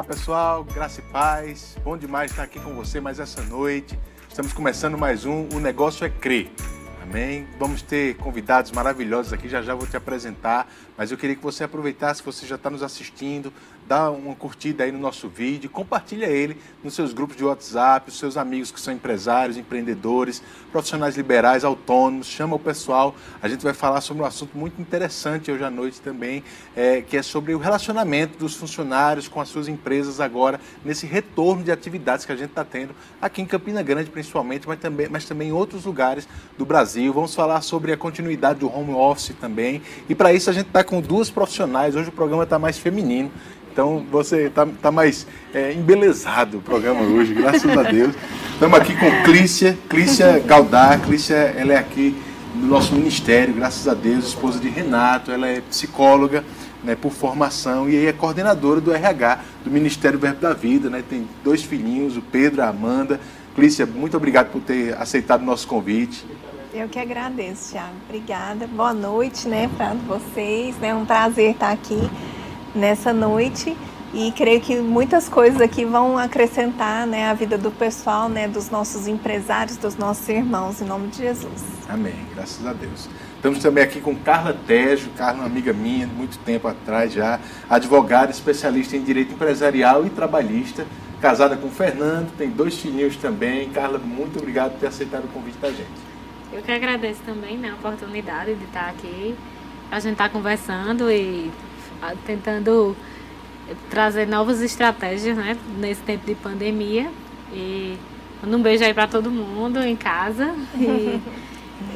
Olá pessoal, graça e paz. Bom demais estar aqui com você mais essa noite. Estamos começando mais um O Negócio é Crer. Amém? Vamos ter convidados maravilhosos aqui, já já vou te apresentar, mas eu queria que você aproveitasse, que você já está nos assistindo, dá uma curtida aí no nosso vídeo, compartilha ele nos seus grupos de WhatsApp, os seus amigos que são empresários, empreendedores, profissionais liberais, autônomos, chama o pessoal. A gente vai falar sobre um assunto muito interessante hoje à noite também, é, que é sobre o relacionamento dos funcionários com as suas empresas agora, nesse retorno de atividades que a gente está tendo aqui em Campina Grande principalmente, mas também, mas também em outros lugares do Brasil. Vamos falar sobre a continuidade do home office também. E para isso a gente está com duas profissionais. Hoje o programa está mais feminino. Então você está tá mais é, embelezado o programa hoje, graças a Deus. Estamos aqui com Clícia, Clícia Galdar. Clícia, ela é aqui do nosso ministério, graças a Deus, esposa de Renato. Ela é psicóloga né, por formação e é coordenadora do RH do Ministério Verbo da Vida. Né, tem dois filhinhos, o Pedro a Amanda. Clícia, muito obrigado por ter aceitado o nosso convite. Eu que agradeço, Thiago. Obrigada. Boa noite, né, para vocês. É um prazer estar aqui nessa noite e creio que muitas coisas aqui vão acrescentar né, a vida do pessoal, né, dos nossos empresários, dos nossos irmãos, em nome de Jesus. Amém, graças a Deus. Estamos também aqui com Carla Tejo, Carla, uma amiga minha, muito tempo atrás já, advogada, especialista em direito empresarial e trabalhista, casada com o Fernando, tem dois filhinhos também. Carla, muito obrigado por ter aceitado o convite da gente. Eu que agradeço também né, a oportunidade de estar aqui, a gente estar tá conversando e tentando trazer novas estratégias né, nesse tempo de pandemia. E mando um beijo aí para todo mundo em casa e,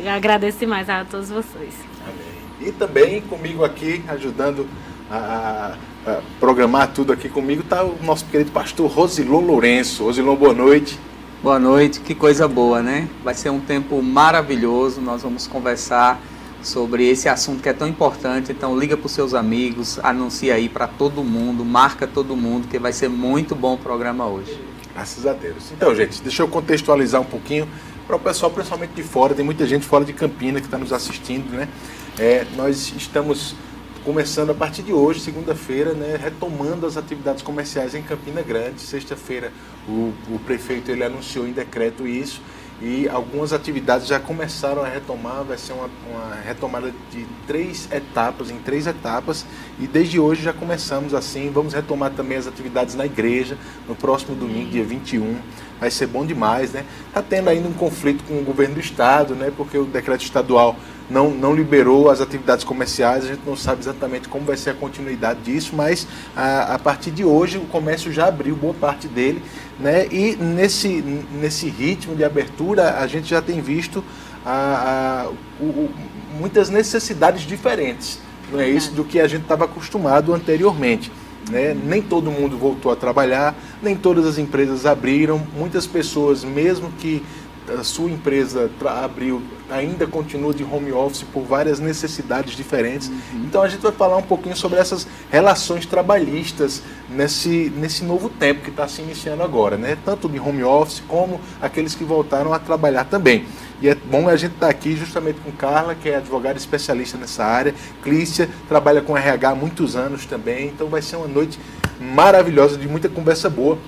e agradeço demais a todos vocês. Amém. E também comigo aqui, ajudando a, a programar tudo aqui comigo, está o nosso querido pastor Rosilon Lourenço. Rosilon, boa noite. Boa noite, que coisa boa, né? Vai ser um tempo maravilhoso, nós vamos conversar sobre esse assunto que é tão importante. Então liga para os seus amigos, anuncia aí para todo mundo, marca todo mundo, que vai ser muito bom o programa hoje. Graças a Deus. Então, gente, deixa eu contextualizar um pouquinho para o pessoal, principalmente de fora. Tem muita gente fora de Campina que está nos assistindo, né? É, nós estamos começando a partir de hoje, segunda-feira, né, retomando as atividades comerciais em Campina Grande. Sexta-feira o, o prefeito ele anunciou em decreto isso e algumas atividades já começaram a retomar, vai ser uma, uma, retomada de três etapas, em três etapas, e desde hoje já começamos assim, vamos retomar também as atividades na igreja, no próximo domingo, dia 21, vai ser bom demais, né? Está tendo ainda um conflito com o governo do estado, né? Porque o decreto estadual não, não liberou as atividades comerciais, a gente não sabe exatamente como vai ser a continuidade disso, mas a, a partir de hoje o comércio já abriu boa parte dele, né? E nesse, nesse ritmo de abertura a gente já tem visto a, a o, o, muitas necessidades diferentes, não é isso, do que a gente estava acostumado anteriormente. Né? Nem todo mundo voltou a trabalhar, nem todas as empresas abriram, muitas pessoas, mesmo que a sua empresa abriu ainda continua de home office por várias necessidades diferentes. Uhum. Então a gente vai falar um pouquinho sobre essas relações trabalhistas nesse, nesse novo tempo que está se iniciando agora, né? Tanto de home office como aqueles que voltaram a trabalhar também. E é bom a gente estar tá aqui justamente com Carla, que é advogada especialista nessa área. Clícia trabalha com RH há muitos anos também. Então vai ser uma noite maravilhosa, de muita conversa boa.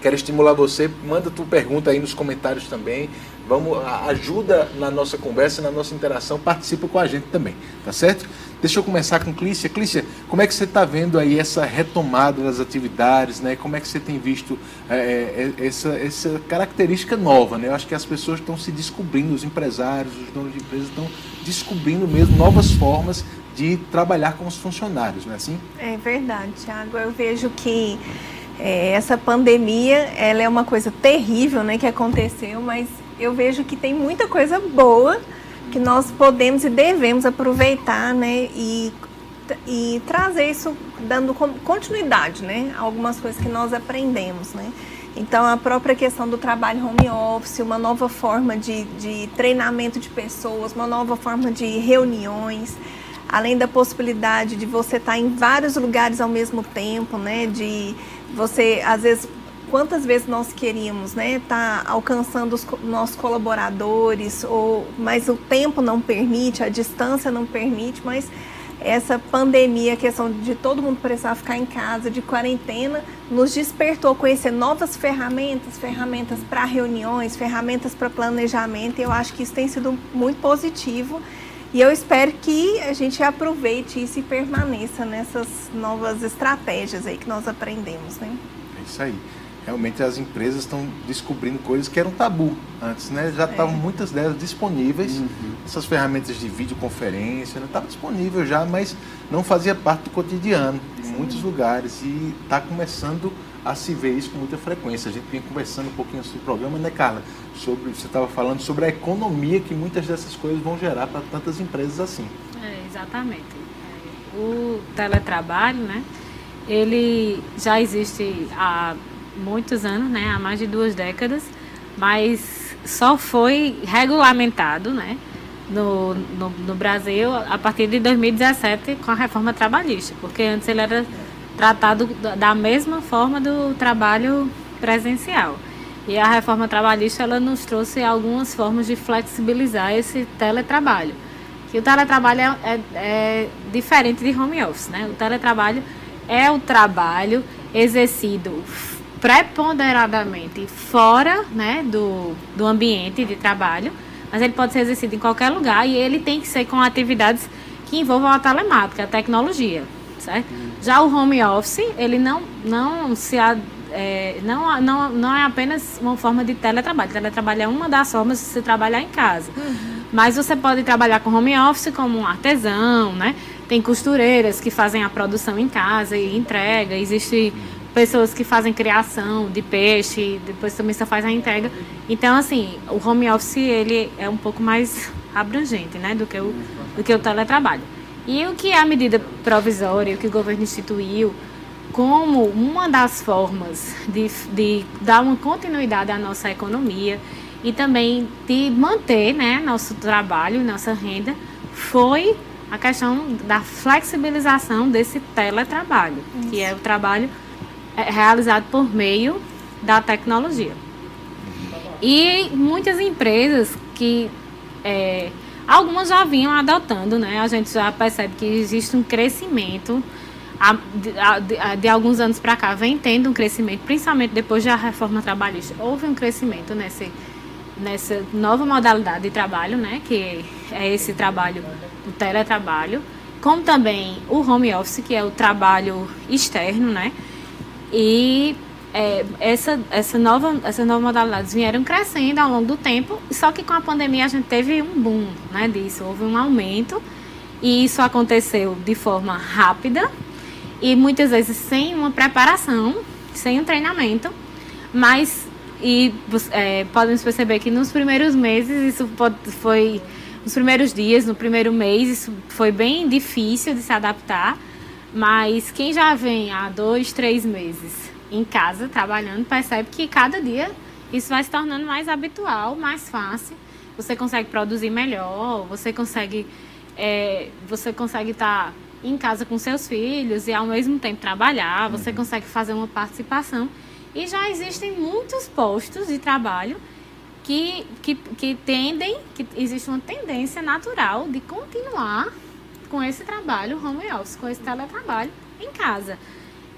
Quero estimular você, manda tua pergunta aí nos comentários também. Vamos, ajuda na nossa conversa, na nossa interação, participa com a gente também, tá certo? Deixa eu começar com Clícia. Clícia, como é que você está vendo aí essa retomada das atividades, né? Como é que você tem visto é, é, é, essa, essa característica nova, né? Eu acho que as pessoas estão se descobrindo, os empresários, os donos de empresas estão descobrindo mesmo novas formas de trabalhar com os funcionários, não é assim? É verdade, Tiago. Eu vejo que é, essa pandemia, ela é uma coisa terrível, né, que aconteceu, mas eu vejo que tem muita coisa boa que nós podemos e devemos aproveitar, né, e, e trazer isso dando continuidade, né, algumas coisas que nós aprendemos, né. Então, a própria questão do trabalho home office, uma nova forma de, de treinamento de pessoas, uma nova forma de reuniões, além da possibilidade de você estar em vários lugares ao mesmo tempo, né, de você, às vezes, quantas vezes nós queríamos, né, tá alcançando os nossos colaboradores, ou, mas o tempo não permite, a distância não permite, mas essa pandemia, a questão de todo mundo precisar ficar em casa, de quarentena, nos despertou conhecer novas ferramentas, ferramentas para reuniões, ferramentas para planejamento. E eu acho que isso tem sido muito positivo. E eu espero que a gente aproveite isso e permaneça nessas novas estratégias aí que nós aprendemos, né? É isso aí realmente as empresas estão descobrindo coisas que eram tabu antes, né? Já estavam é. muitas delas disponíveis, uhum. essas ferramentas de videoconferência, estava né? disponível já, mas não fazia parte do cotidiano em muitos lugares e está começando a se ver isso com muita frequência. A gente vinha conversando um pouquinho sobre o programa, né, Carla? Sobre, você estava falando sobre a economia que muitas dessas coisas vão gerar para tantas empresas assim. É, exatamente. O teletrabalho, né? Ele já existe há muitos anos, né, há mais de duas décadas, mas só foi regulamentado, né, no, no, no, Brasil a partir de 2017 com a reforma trabalhista, porque antes ele era tratado da mesma forma do trabalho presencial. E a reforma trabalhista ela nos trouxe algumas formas de flexibilizar esse teletrabalho. Que o teletrabalho é, é, é diferente de home office, né? O teletrabalho é o trabalho exercido preponderadamente fora né, do, do ambiente de trabalho, mas ele pode ser exercido em qualquer lugar e ele tem que ser com atividades que envolvam a telemática, a tecnologia, certo? Já o home office, ele não, não se é, não, não, não é apenas uma forma de teletrabalho. Teletrabalho é uma das formas de se trabalhar em casa. Uhum. Mas você pode trabalhar com home office como um artesão, né? Tem costureiras que fazem a produção em casa e entrega. Existe pessoas que fazem criação de peixe, depois também só faz a entrega. Então, assim, o home office ele é um pouco mais abrangente, né, do que o, do que o teletrabalho. E o que é a medida provisória, o que o governo instituiu, como uma das formas de, de dar uma continuidade à nossa economia e também de manter né, nosso trabalho, nossa renda, foi a questão da flexibilização desse teletrabalho, Isso. que é o trabalho é realizado por meio da tecnologia. E muitas empresas que é, algumas já vinham adotando, né? A gente já percebe que existe um crescimento de, de, alguns anos para cá vem tendo um crescimento, principalmente depois da reforma trabalhista. Houve um crescimento nesse, nessa nova modalidade de trabalho, né? Que é esse trabalho, o teletrabalho, como também o home office, que é o trabalho externo, né? E é, essa, essa, nova, essas novas modalidades vieram crescendo ao longo do tempo, só que com a pandemia a gente teve um boom né, disso, houve um aumento, e isso aconteceu de forma rápida e muitas vezes sem uma preparação, sem um treinamento, mas e é, podemos perceber que nos primeiros meses isso foi nos primeiros dias, no primeiro mês isso foi bem difícil de se adaptar mas quem já vem há dois, três meses em casa trabalhando percebe que cada dia isso vai se tornando mais habitual, mais fácil. Você consegue produzir melhor, você consegue é, você consegue estar tá em casa com seus filhos e ao mesmo tempo trabalhar, você uhum. consegue fazer uma participação. E já existem muitos postos de trabalho que, que, que tendem, que existe uma tendência natural de continuar com esse trabalho home office, com esse teletrabalho em casa.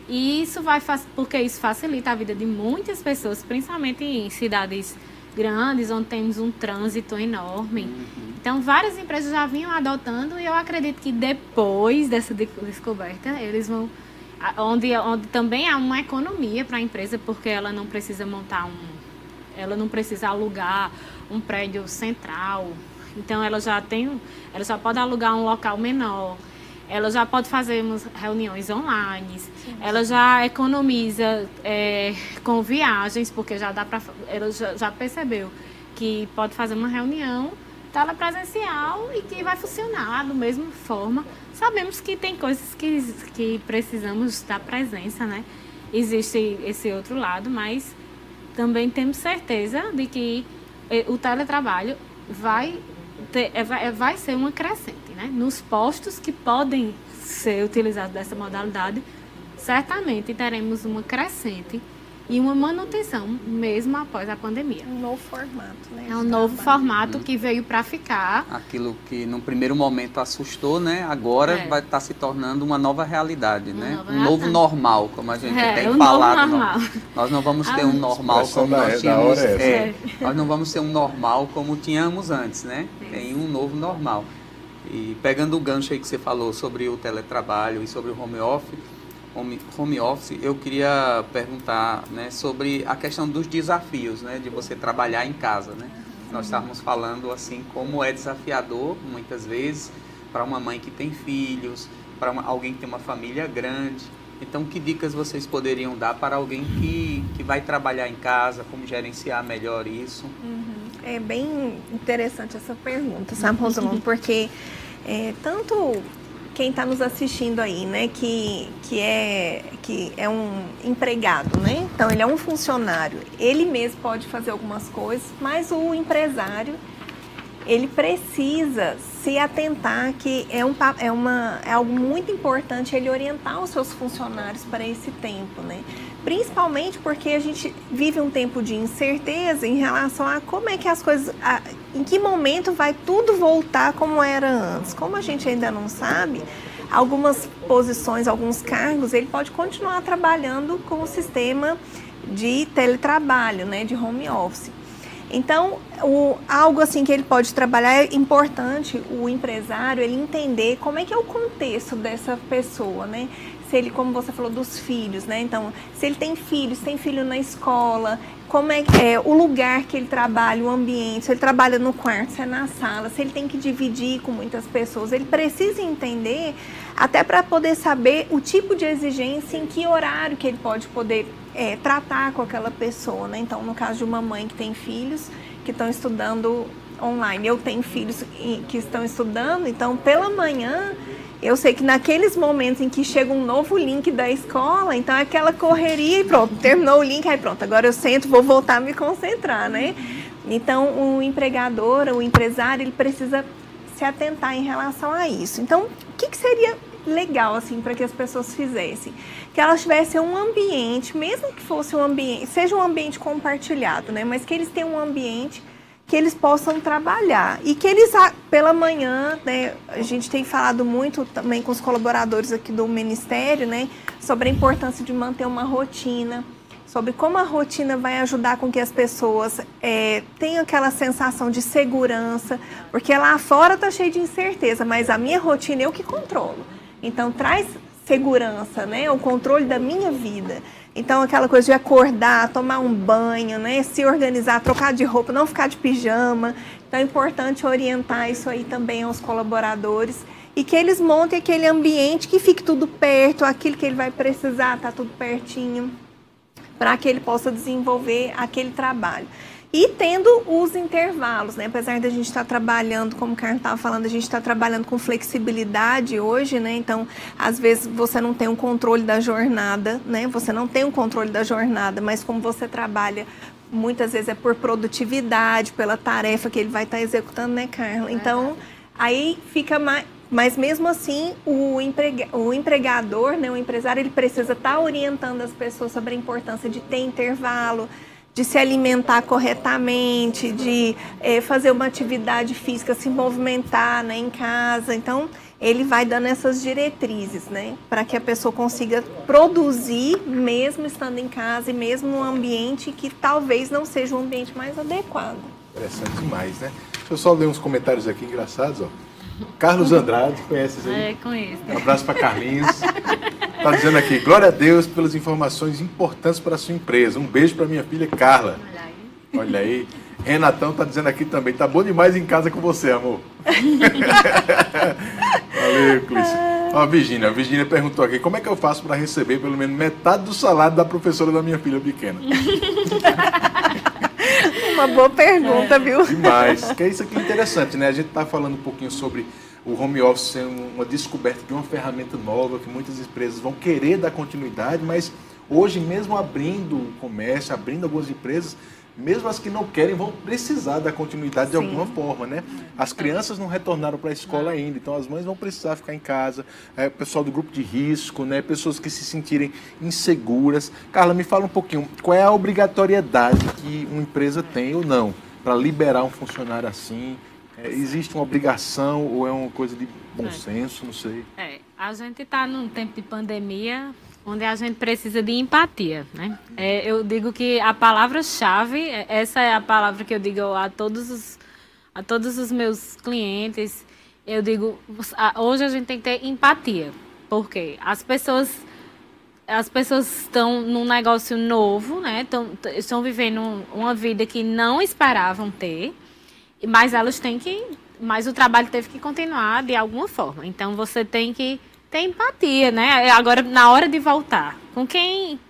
E isso vai porque isso facilita a vida de muitas pessoas, principalmente em cidades grandes, onde temos um trânsito enorme. Uhum. Então, várias empresas já vinham adotando e eu acredito que depois dessa descoberta, eles vão onde, onde também há uma economia para a empresa, porque ela não precisa montar um ela não precisa alugar um prédio central, então ela já tem, ela já pode alugar um local menor. Ela já pode fazer reuniões online. Sim. Ela já economiza é, com viagens, porque já dá para, ela já, já percebeu que pode fazer uma reunião telepresencial e que vai funcionar da mesma forma. Sabemos que tem coisas que, que precisamos da presença, né? Existe esse outro lado, mas também temos certeza de que eh, o teletrabalho vai ter, é, é, vai ser uma crescente. Né? Nos postos que podem ser utilizados dessa modalidade, certamente teremos uma crescente e uma manutenção mesmo após a pandemia. Um novo formato, né? É um novo formato que veio para ficar. Aquilo que no primeiro momento assustou, né? Agora É. vai estar se tornando uma nova realidade, Uma né? nova um novo normal, como a gente É, tem um novo falado. normal. Nós não vamos ter Ah, um normal expressão como nós da tínhamos. é essa. é, nós não vamos ter um normal como tínhamos antes, né? Tem um novo normal. E pegando o gancho aí que você falou sobre o teletrabalho e sobre o home office, home, home office, eu queria perguntar né, sobre a questão dos desafios, né, de você trabalhar em casa, né? Nós estávamos falando assim como é desafiador muitas vezes para uma mãe que tem filhos, para alguém que tem uma família grande. Então, que dicas vocês poderiam dar para alguém que, que vai trabalhar em casa, como gerenciar melhor isso? É bem interessante essa pergunta, sabe, Rosalando? Porque é, tanto quem está nos assistindo aí, né, que, que, é, que é um empregado, né? Então, ele é um funcionário. Ele mesmo pode fazer algumas coisas, mas o empresário, ele precisa se atentar que é, um, é, uma, é algo muito importante ele orientar os seus funcionários para esse tempo, né? Principalmente porque a gente vive um tempo de incerteza em relação a como é que as coisas, a- em que momento vai tudo voltar como era antes. Como a gente ainda não sabe, algumas posições, alguns cargos, ele pode continuar trabalhando com o sistema de teletrabalho, né, de home office. Então, o, algo assim que ele pode trabalhar é importante o empresário ele entender como é que é o contexto dessa pessoa, né? Se ele, como você falou, dos filhos, né? Então, se ele tem filhos, tem filho na escola, como é, é o lugar que ele trabalha, o ambiente, se ele trabalha no quarto, se é na sala, se ele tem que dividir com muitas pessoas, ele precisa entender até para poder saber o tipo de exigência em que horário que ele pode poder é, tratar com aquela pessoa, né? Então, no caso de uma mãe que tem filhos que estão estudando online, eu tenho filhos que estão estudando, então pela manhã eu sei que naqueles momentos em que chega um novo link da escola, então é aquela correria e pronto, terminou o link, aí pronto, agora eu sento, vou voltar a me concentrar, né? Então, o empregador, o empresário, ele precisa se atentar em relação a isso. Então, o que, que seria legal assim para que as pessoas fizessem? Que elas tivessem um ambiente, mesmo que fosse um ambiente, seja um ambiente compartilhado, né? Mas que eles tenham um ambiente que eles possam trabalhar e que eles a- pela manhã, né, a gente tem falado muito também com os colaboradores aqui do ministério, né, sobre a importância de manter uma rotina, sobre como a rotina vai ajudar com que as pessoas eh, tenham aquela sensação de segurança, porque lá fora tá cheio de incerteza, mas a minha rotina eu que controlo. Então traz segurança, né, o controle da minha vida. Então, aquela coisa de acordar, tomar um banho, né? Se organizar, trocar de roupa, não ficar de pijama. Então, é importante orientar isso aí também aos colaboradores e que eles montem aquele ambiente que fique tudo perto, aquilo que ele vai precisar, tá tudo pertinho, para que ele possa desenvolver aquele trabalho. E tendo os intervalos, né? Apesar da gente estar trabalhando, como o Carlos estava falando, a gente está trabalhando com flexibilidade hoje, né? Então, às vezes você não tem um controle da jornada, né? Você não tem um controle da jornada, mas como você trabalha, muitas vezes é por produtividade, pela tarefa que ele vai estar executando, né, Carla? Então, aí fica mais. Mas mesmo assim, o, emprega, o empregador, né, o empresário, ele precisa estar orientando as pessoas sobre a importância de ter intervalo, de se alimentar corretamente, de eh, fazer uma atividade física, se movimentar né, em casa. Então, ele vai dando essas diretrizes, né, para que a pessoa consiga produzir, mesmo estando em casa e mesmo num ambiente que talvez não seja o ambiente mais adequado. Interessante demais, né? Deixa eu só ler uns comentários aqui engraçados, ó. Carlos Andrade, conhece aí? É, conheço. Um abraço para Carlinhos. Tá dizendo aqui, glória a Deus pelas informações importantes para a sua empresa. Um beijo para minha filha Carla. Olha aí. Olha aí. Renatão tá dizendo aqui também, tá bom demais em casa com você, amor. Valeu, Clícia. Ó, a Virgínia, a Virgínia perguntou aqui, como é que eu faço para receber pelo menos metade do salário da professora da minha filha pequena? Uma boa pergunta, viu? Demais. Que é isso aqui é interessante, né? A gente está falando um pouquinho sobre o home office ser um- uma descoberta de uma ferramenta nova que muitas empresas vão querer dar continuidade, mas hoje mesmo abrindo o comércio, abrindo algumas empresas, mesmo as que não querem vão precisar da continuidade de Sim. alguma forma, né? As crianças não retornaram para a escola ainda, então as mães vão precisar ficar em casa, é, o pessoal do grupo de risco, né? Pessoas que se sentirem inseguras. Carla, me fala um pouquinho, qual é a obrigatoriedade que uma empresa tem ou não para liberar um funcionário assim? É, existe uma obrigação ou é uma coisa de bom É. senso? Não sei. É, a gente está num tempo de pandemia onde a gente precisa de empatia, né? É, eu digo que a palavra-chave, é- essa é a palavra que eu digo a todos os, a todos os meus clientes. Eu digo, hoje a gente tem que ter empatia, porque as pessoas as pessoas estão num negócio novo, né? Tão, t- estão vivendo um- uma vida que não esperavam ter, mas elas têm que. Mas o trabalho teve que continuar de alguma forma. Então você tem que ter empatia, né? Agora, na hora de voltar, com quem,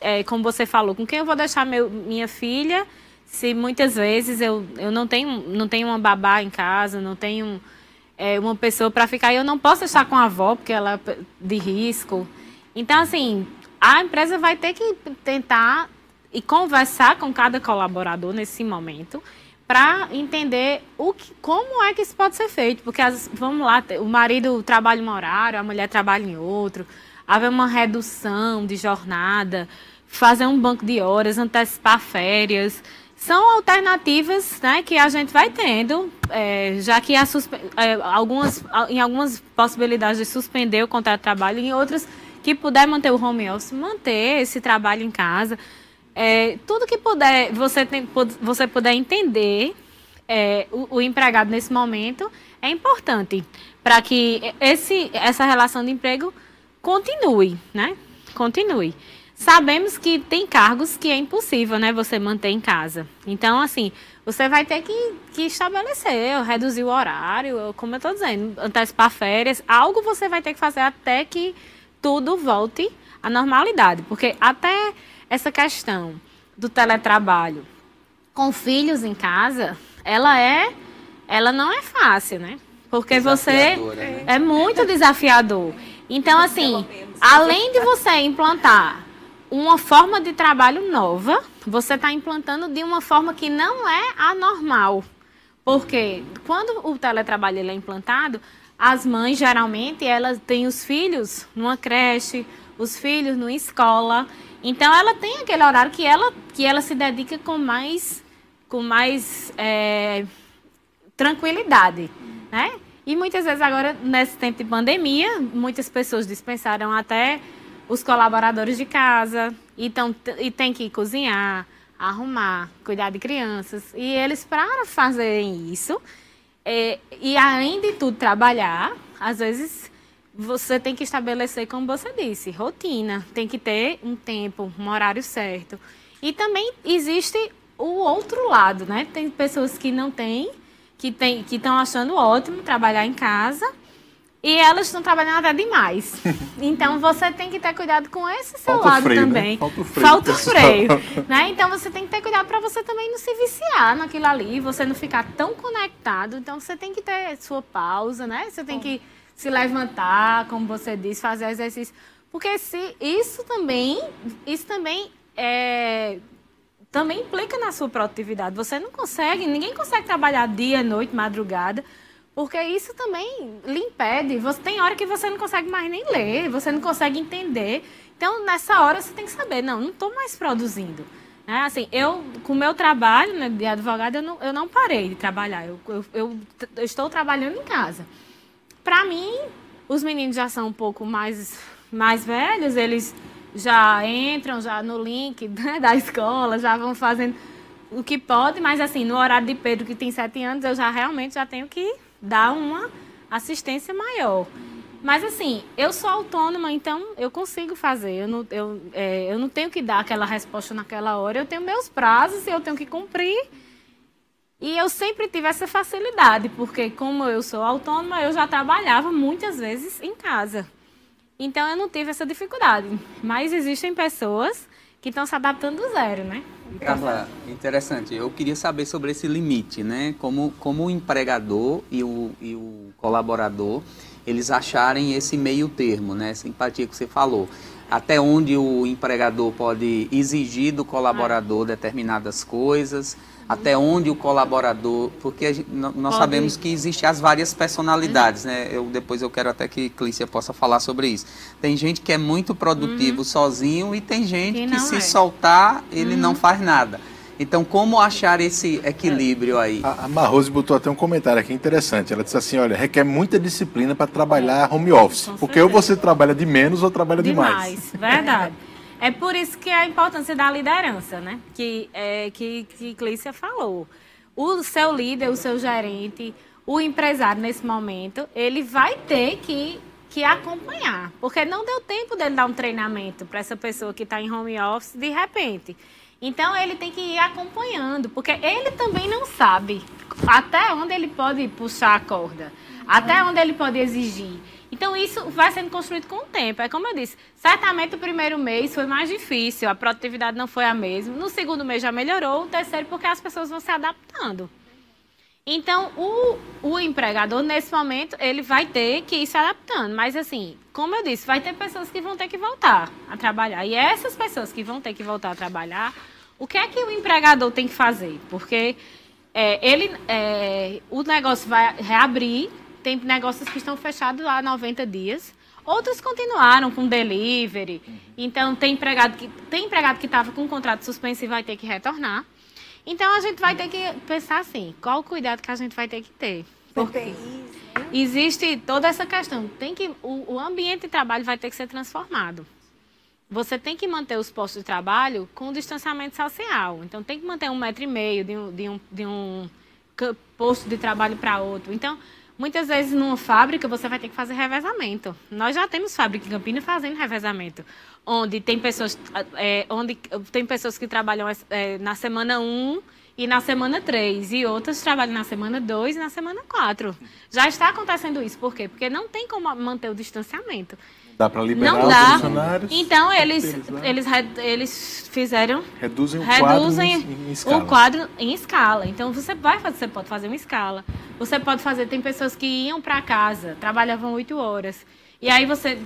é, como você falou, com quem eu vou deixar meu, minha filha, se muitas vezes eu, eu não, tenho, não tenho uma babá em casa, não tenho é, uma pessoa para ficar, e eu não posso deixar com a avó, porque ela é de risco. Então, assim, a empresa vai ter que tentar e conversar com cada colaborador nesse momento para entender o que, como é que isso pode ser feito. Porque, as, vamos lá, o marido trabalha em um horário, a mulher trabalha em outro, haver uma redução de jornada, fazer um banco de horas, antecipar férias. São alternativas né, que a gente vai tendo, é, já que suspe- é, algumas, em algumas possibilidades de suspender o contrato de trabalho, em outras que puder manter o home office, manter esse trabalho em casa. É, tudo que puder, você, tem, você puder entender é, o, o empregado nesse momento é importante para que esse, essa relação de emprego continue, né? Continue. Sabemos que tem cargos que é impossível, né, você manter em casa. Então, assim, você vai ter que, que estabelecer, reduzir o horário, como eu estou dizendo, antecipar férias, algo você vai ter que fazer até que tudo volte à normalidade. Porque até essa questão do teletrabalho com filhos em casa, ela é, ela não é fácil, né? Porque você né? é muito desafiador. Então, assim, além de você implantar uma forma de trabalho nova, você está implantando de uma forma que não é anormal. Porque quando o teletrabalho ele é implantado, as mães geralmente elas têm os filhos numa creche, os filhos numa escola. Então ela tem aquele horário que ela, que ela se dedica com mais, com mais é, tranquilidade, né? E muitas vezes agora, nesse tempo de pandemia, muitas pessoas dispensaram até os colaboradores de casa e, tão, e tem que cozinhar, arrumar, cuidar de crianças. E eles, para fazerem isso, é, e além de tudo trabalhar, às vezes você tem que estabelecer, como você disse, rotina. Tem que ter um tempo, um horário certo. E também existe o outro lado, né? Tem pessoas que não têm, que tem, que estão achando ótimo trabalhar em casa e elas estão trabalhando até demais. Então você tem que ter cuidado com esse seu Falta lado freio, né? também. Falta o freio, Falta o freio, né? Então você tem que ter cuidado para você também não se viciar naquilo ali, você não ficar tão conectado. Então você tem que ter sua pausa, né? Você tem que se levantar, como você disse, fazer exercício. Porque se isso também, isso também é, também implica na sua produtividade. Você não consegue, ninguém consegue trabalhar dia, noite, madrugada, porque isso também lhe impede. Você tem hora que você não consegue mais nem ler, você não consegue entender. Então, nessa hora, você tem que saber, não, não estou mais produzindo. Né? Assim, eu, com o meu trabalho né, de advogado, eu não, eu não parei de trabalhar. Eu, eu, eu eu estou trabalhando em casa. Para mim, os meninos já são um pouco mais, mais velhos, eles já entram já no link né, da escola, já vão fazendo o que pode, mas assim, no horário de Pedro, que tem sete anos, eu já realmente já tenho que dar uma assistência maior. Mas assim, eu sou autônoma, então eu consigo fazer. Eu não, eu, é, eu não tenho que dar aquela resposta naquela hora. Eu tenho meus prazos e eu tenho que cumprir. E eu sempre tive essa facilidade, porque como eu sou autônoma, eu já trabalhava muitas vezes em casa. Então eu não tive essa dificuldade. Mas existem pessoas que estão se adaptando do zero, né? Carla, interessante. Eu queria saber sobre esse limite, né? Como, como o empregador e o, e o colaborador, eles acharem esse meio termo, né? Essa empatia que você falou. até onde o empregador pode exigir do colaborador é. determinadas coisas, até onde o colaborador, porque gente, nós pode. sabemos que existem as várias personalidades, uhum. né? Eu depois eu quero até que Clícia possa falar sobre isso. Tem gente que é muito produtivo uhum. sozinho e tem gente que, que se é. soltar ele uhum. não faz nada. Então, como achar esse equilíbrio aí? A, a Marrose botou até um comentário aqui interessante. Ela disse assim: olha, requer muita disciplina para trabalhar home office. porque ou você trabalha de menos ou trabalha demais. Demais, verdade. É por isso que a importância da liderança, né? Que, é, que, que Clícia falou. O seu líder, o seu gerente, o empresário nesse momento, ele vai ter que, que acompanhar. Porque não deu tempo dele dar um treinamento para essa pessoa que está em home office de repente. Então ele tem que ir acompanhando, porque ele também não sabe até onde ele pode puxar a corda, até onde ele pode exigir. Então, isso vai sendo construído com o tempo. É como eu disse, certamente o primeiro mês foi mais difícil, a produtividade não foi a mesma. No segundo mês já melhorou, o terceiro porque as pessoas vão se adaptando. Então, o, o empregador, nesse momento, ele vai ter que ir se adaptando. Mas, assim, como eu disse, vai ter pessoas que vão ter que voltar a trabalhar. E essas pessoas que vão ter que voltar a trabalhar, o que é que o empregador tem que fazer? Porque é, ele, é, o negócio vai reabrir, tem negócios que estão fechados há 90 dias. Outros continuaram com delivery. Então, tem empregado que tem empregado que estava com um contrato suspenso e vai ter que retornar. Então, a gente vai ter que pensar assim, qual o cuidado que a gente vai ter que ter. Porque né? existe toda essa questão. Tem que, o, o ambiente de trabalho vai ter que ser transformado. Você tem que manter os postos de trabalho com distanciamento social. Então, tem que manter um metro e meio de um, de um, de um posto de trabalho para outro. Então, Muitas vezes numa fábrica você vai ter que fazer revezamento. Nós já temos fábrica em Campinas fazendo revezamento, onde tem pessoas, é, onde tem pessoas que trabalham é, na semana 1 e na semana 3, e outras trabalham na semana 2 e na semana 4. Já está acontecendo isso, por quê? Porque não tem como manter o distanciamento. Dá para liberar não dá. os funcionários? Então, eles, eles, eles fizeram... Reduzem o reduzem quadro em, em escala. o quadro em escala. Então, você, vai fazer, você pode fazer uma escala. Você pode fazer... Tem pessoas que iam para casa, trabalhavam oito horas. E aí, você,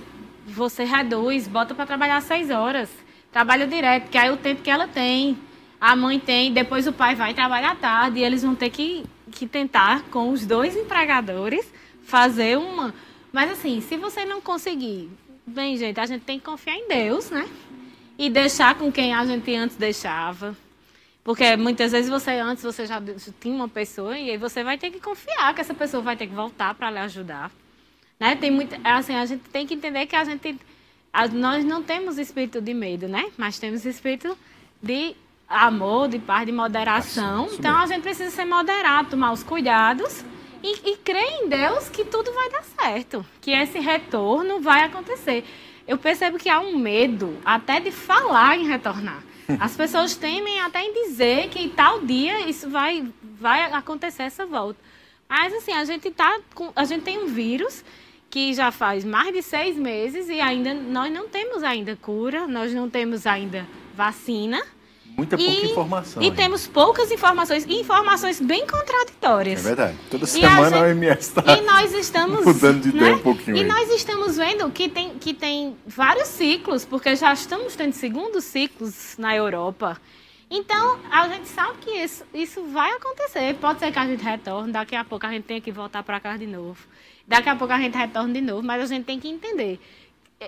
você reduz, bota para trabalhar seis horas. Trabalha direto, que aí é o tempo que ela tem. A mãe tem, depois o pai vai trabalhar tarde. E eles vão ter que, que tentar, com os dois empregadores, fazer uma... Mas assim, se você não conseguir Bem, gente, a gente tem que confiar em Deus, né? E deixar com quem a gente antes deixava. Porque muitas vezes você antes você já tinha uma pessoa e aí você vai ter que confiar que essa pessoa vai ter que voltar para lhe ajudar. Né? Tem muito, assim, a gente tem que entender que a gente a, nós não temos espírito de medo, né? Mas temos espírito de amor, de paz, de moderação. então a gente precisa ser moderado, tomar os cuidados e, e crer em Deus que tudo vai dar certo, que esse retorno vai acontecer. Eu percebo que há um medo até de falar em retornar. As pessoas temem até em dizer que tal dia isso vai, vai acontecer essa volta. Mas assim, a gente tá com, a gente tem um vírus que já faz mais de seis meses e ainda nós não temos ainda cura, nós não temos ainda vacina. Muita pouca e, informação. E hein? temos poucas informações, informações bem contraditórias. É verdade. Toda semana a, OMS está e nós estamos, mudando de né? ideia um pouquinho. E aí. nós estamos vendo que tem, que tem vários ciclos, porque já estamos tendo segundos ciclos na Europa. Então, a gente sabe que isso, isso vai acontecer. Pode ser que a gente retorne, daqui a pouco a gente tenha que voltar para casa de novo. Daqui a pouco a gente retorne de novo, mas a gente tem que entender.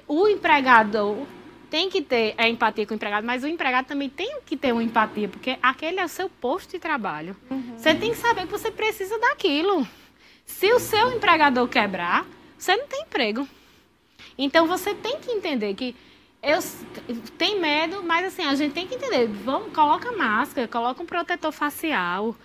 O empregador tem que ter a empatia com o empregado, mas o empregado também tem que ter uma empatia, porque aquele é o seu posto de trabalho. Uhum. Você tem que saber que você precisa daquilo. Se o seu empregador quebrar, você não tem emprego. Então você tem que entender que eu tem medo, mas assim, a gente tem que entender, vamos, coloca máscara, coloca um protetor facial.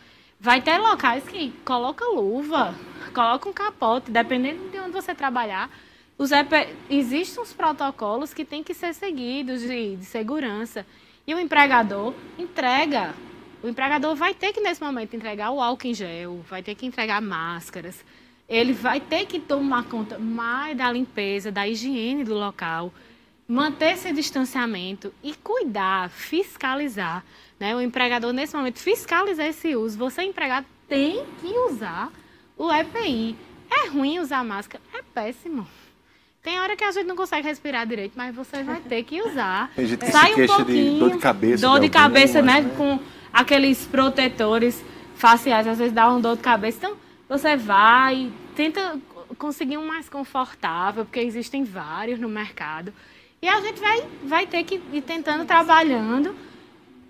Vai ter locais que coloca luva, coloca um capote, dependendo de onde você trabalhar os EP, existem os protocolos que têm que ser seguidos de, de segurança. E o empregador entrega. O empregador vai ter que, nesse momento, entregar o álcool em gel, vai ter que entregar máscaras. Ele vai ter que tomar conta mais da limpeza, da higiene do local, manter esse distanciamento e cuidar, fiscalizar. Né? O empregador, nesse momento, fiscalizar esse uso. Você, empregado, tem que usar o EPI. É ruim usar máscara? É péssimo. Tem hora que a gente não consegue respirar direito, mas você vai ter que usar. Tem gente que Sai se um pouquinho. de dor de cabeça. Dor de algumas, cabeça, né? Com aqueles protetores faciais, às vezes dá um dor de cabeça. Então, você vai, tenta conseguir um mais confortável, porque existem vários no mercado. E a gente vai, vai ter que ir tentando, trabalhando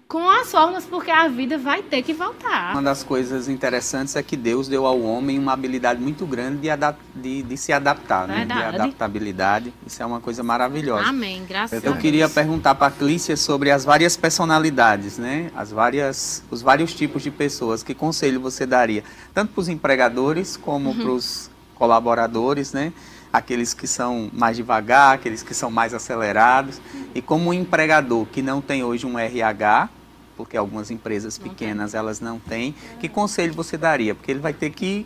com as formas, porque a vida vai ter que voltar. Uma das coisas interessantes é que Deus deu ao homem uma habilidade muito grande de, adap- de, de se adaptar, né? de adaptabilidade. Isso é uma coisa maravilhosa. Amém, graças Eu a queria Deus. perguntar para a Clícia sobre as várias personalidades, né? As várias, os vários tipos de pessoas. Que conselho você daria, tanto para os empregadores como para os colaboradores, né? Aqueles que são mais devagar, aqueles que são mais acelerados. E como um empregador que não tem hoje um RH, porque algumas empresas Não pequenas elas não têm, que conselho você daria? Porque ele vai ter que,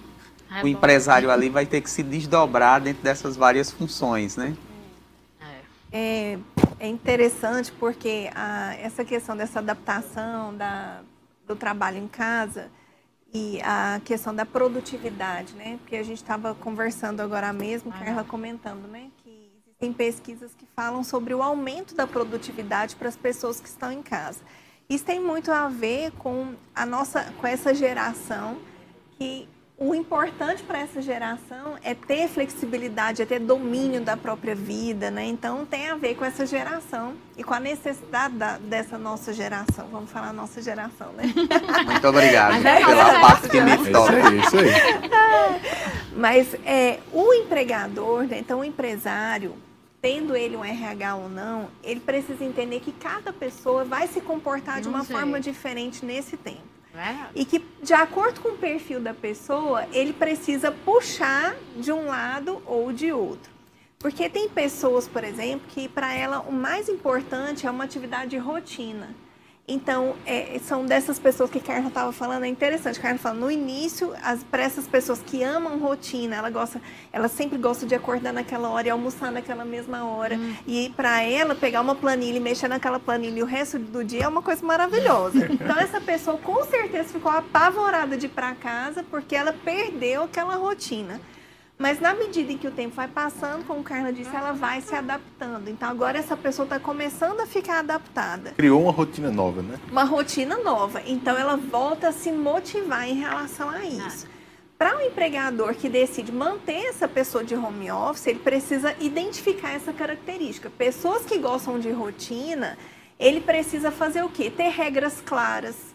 É o empresário ali vai ter que se desdobrar dentro dessas várias funções, né? É. É, é interessante porque a- essa questão dessa adaptação da, do trabalho em casa e a questão da produtividade, né? Porque a gente estava conversando agora mesmo, Ah. Carla comentando, né? Que existem pesquisas que falam sobre o aumento da produtividade para as pessoas que estão em casa. Isso tem muito a ver com a nossa, com essa geração que o importante para essa geração é ter flexibilidade, é ter domínio da própria vida, né? Então tem a ver com essa geração e com a necessidade da- dessa nossa geração. Vamos falar nossa geração, né? Muito obrigado Mas é pela parte que me É isso toca. aí, isso aí. Mas é, o empregador, né? então o empresário, tendo ele um RH ou não, ele precisa entender que cada pessoa vai se comportar de Não uma sei. forma diferente nesse tempo. Verdade. E que, de acordo com o perfil da pessoa, ele precisa puxar de um lado ou de outro. Porque tem pessoas, por exemplo, que para ela o mais importante é uma atividade de rotina. Então, é, são dessas pessoas que a Carla estava falando, é interessante. Carla fala, no início, para essas pessoas que amam rotina, ela gosta, ela sempre gosta de acordar naquela hora e almoçar naquela mesma hora. E para ela, pegar uma planilha e mexer naquela planilha e o resto do dia é uma coisa maravilhosa. Então, essa pessoa com certeza ficou apavorada de ir para casa porque ela perdeu aquela rotina. Mas na medida em que o tempo vai passando, como Carla disse, ela vai se adaptando. Então agora essa pessoa está começando a ficar adaptada. Criou uma rotina nova, né? Uma rotina nova. Então ela volta a se motivar em relação a isso. Para um empregador que decide manter essa pessoa de home office, ele precisa identificar essa característica. Pessoas que gostam de rotina, ele precisa fazer o quê? Ter regras claras.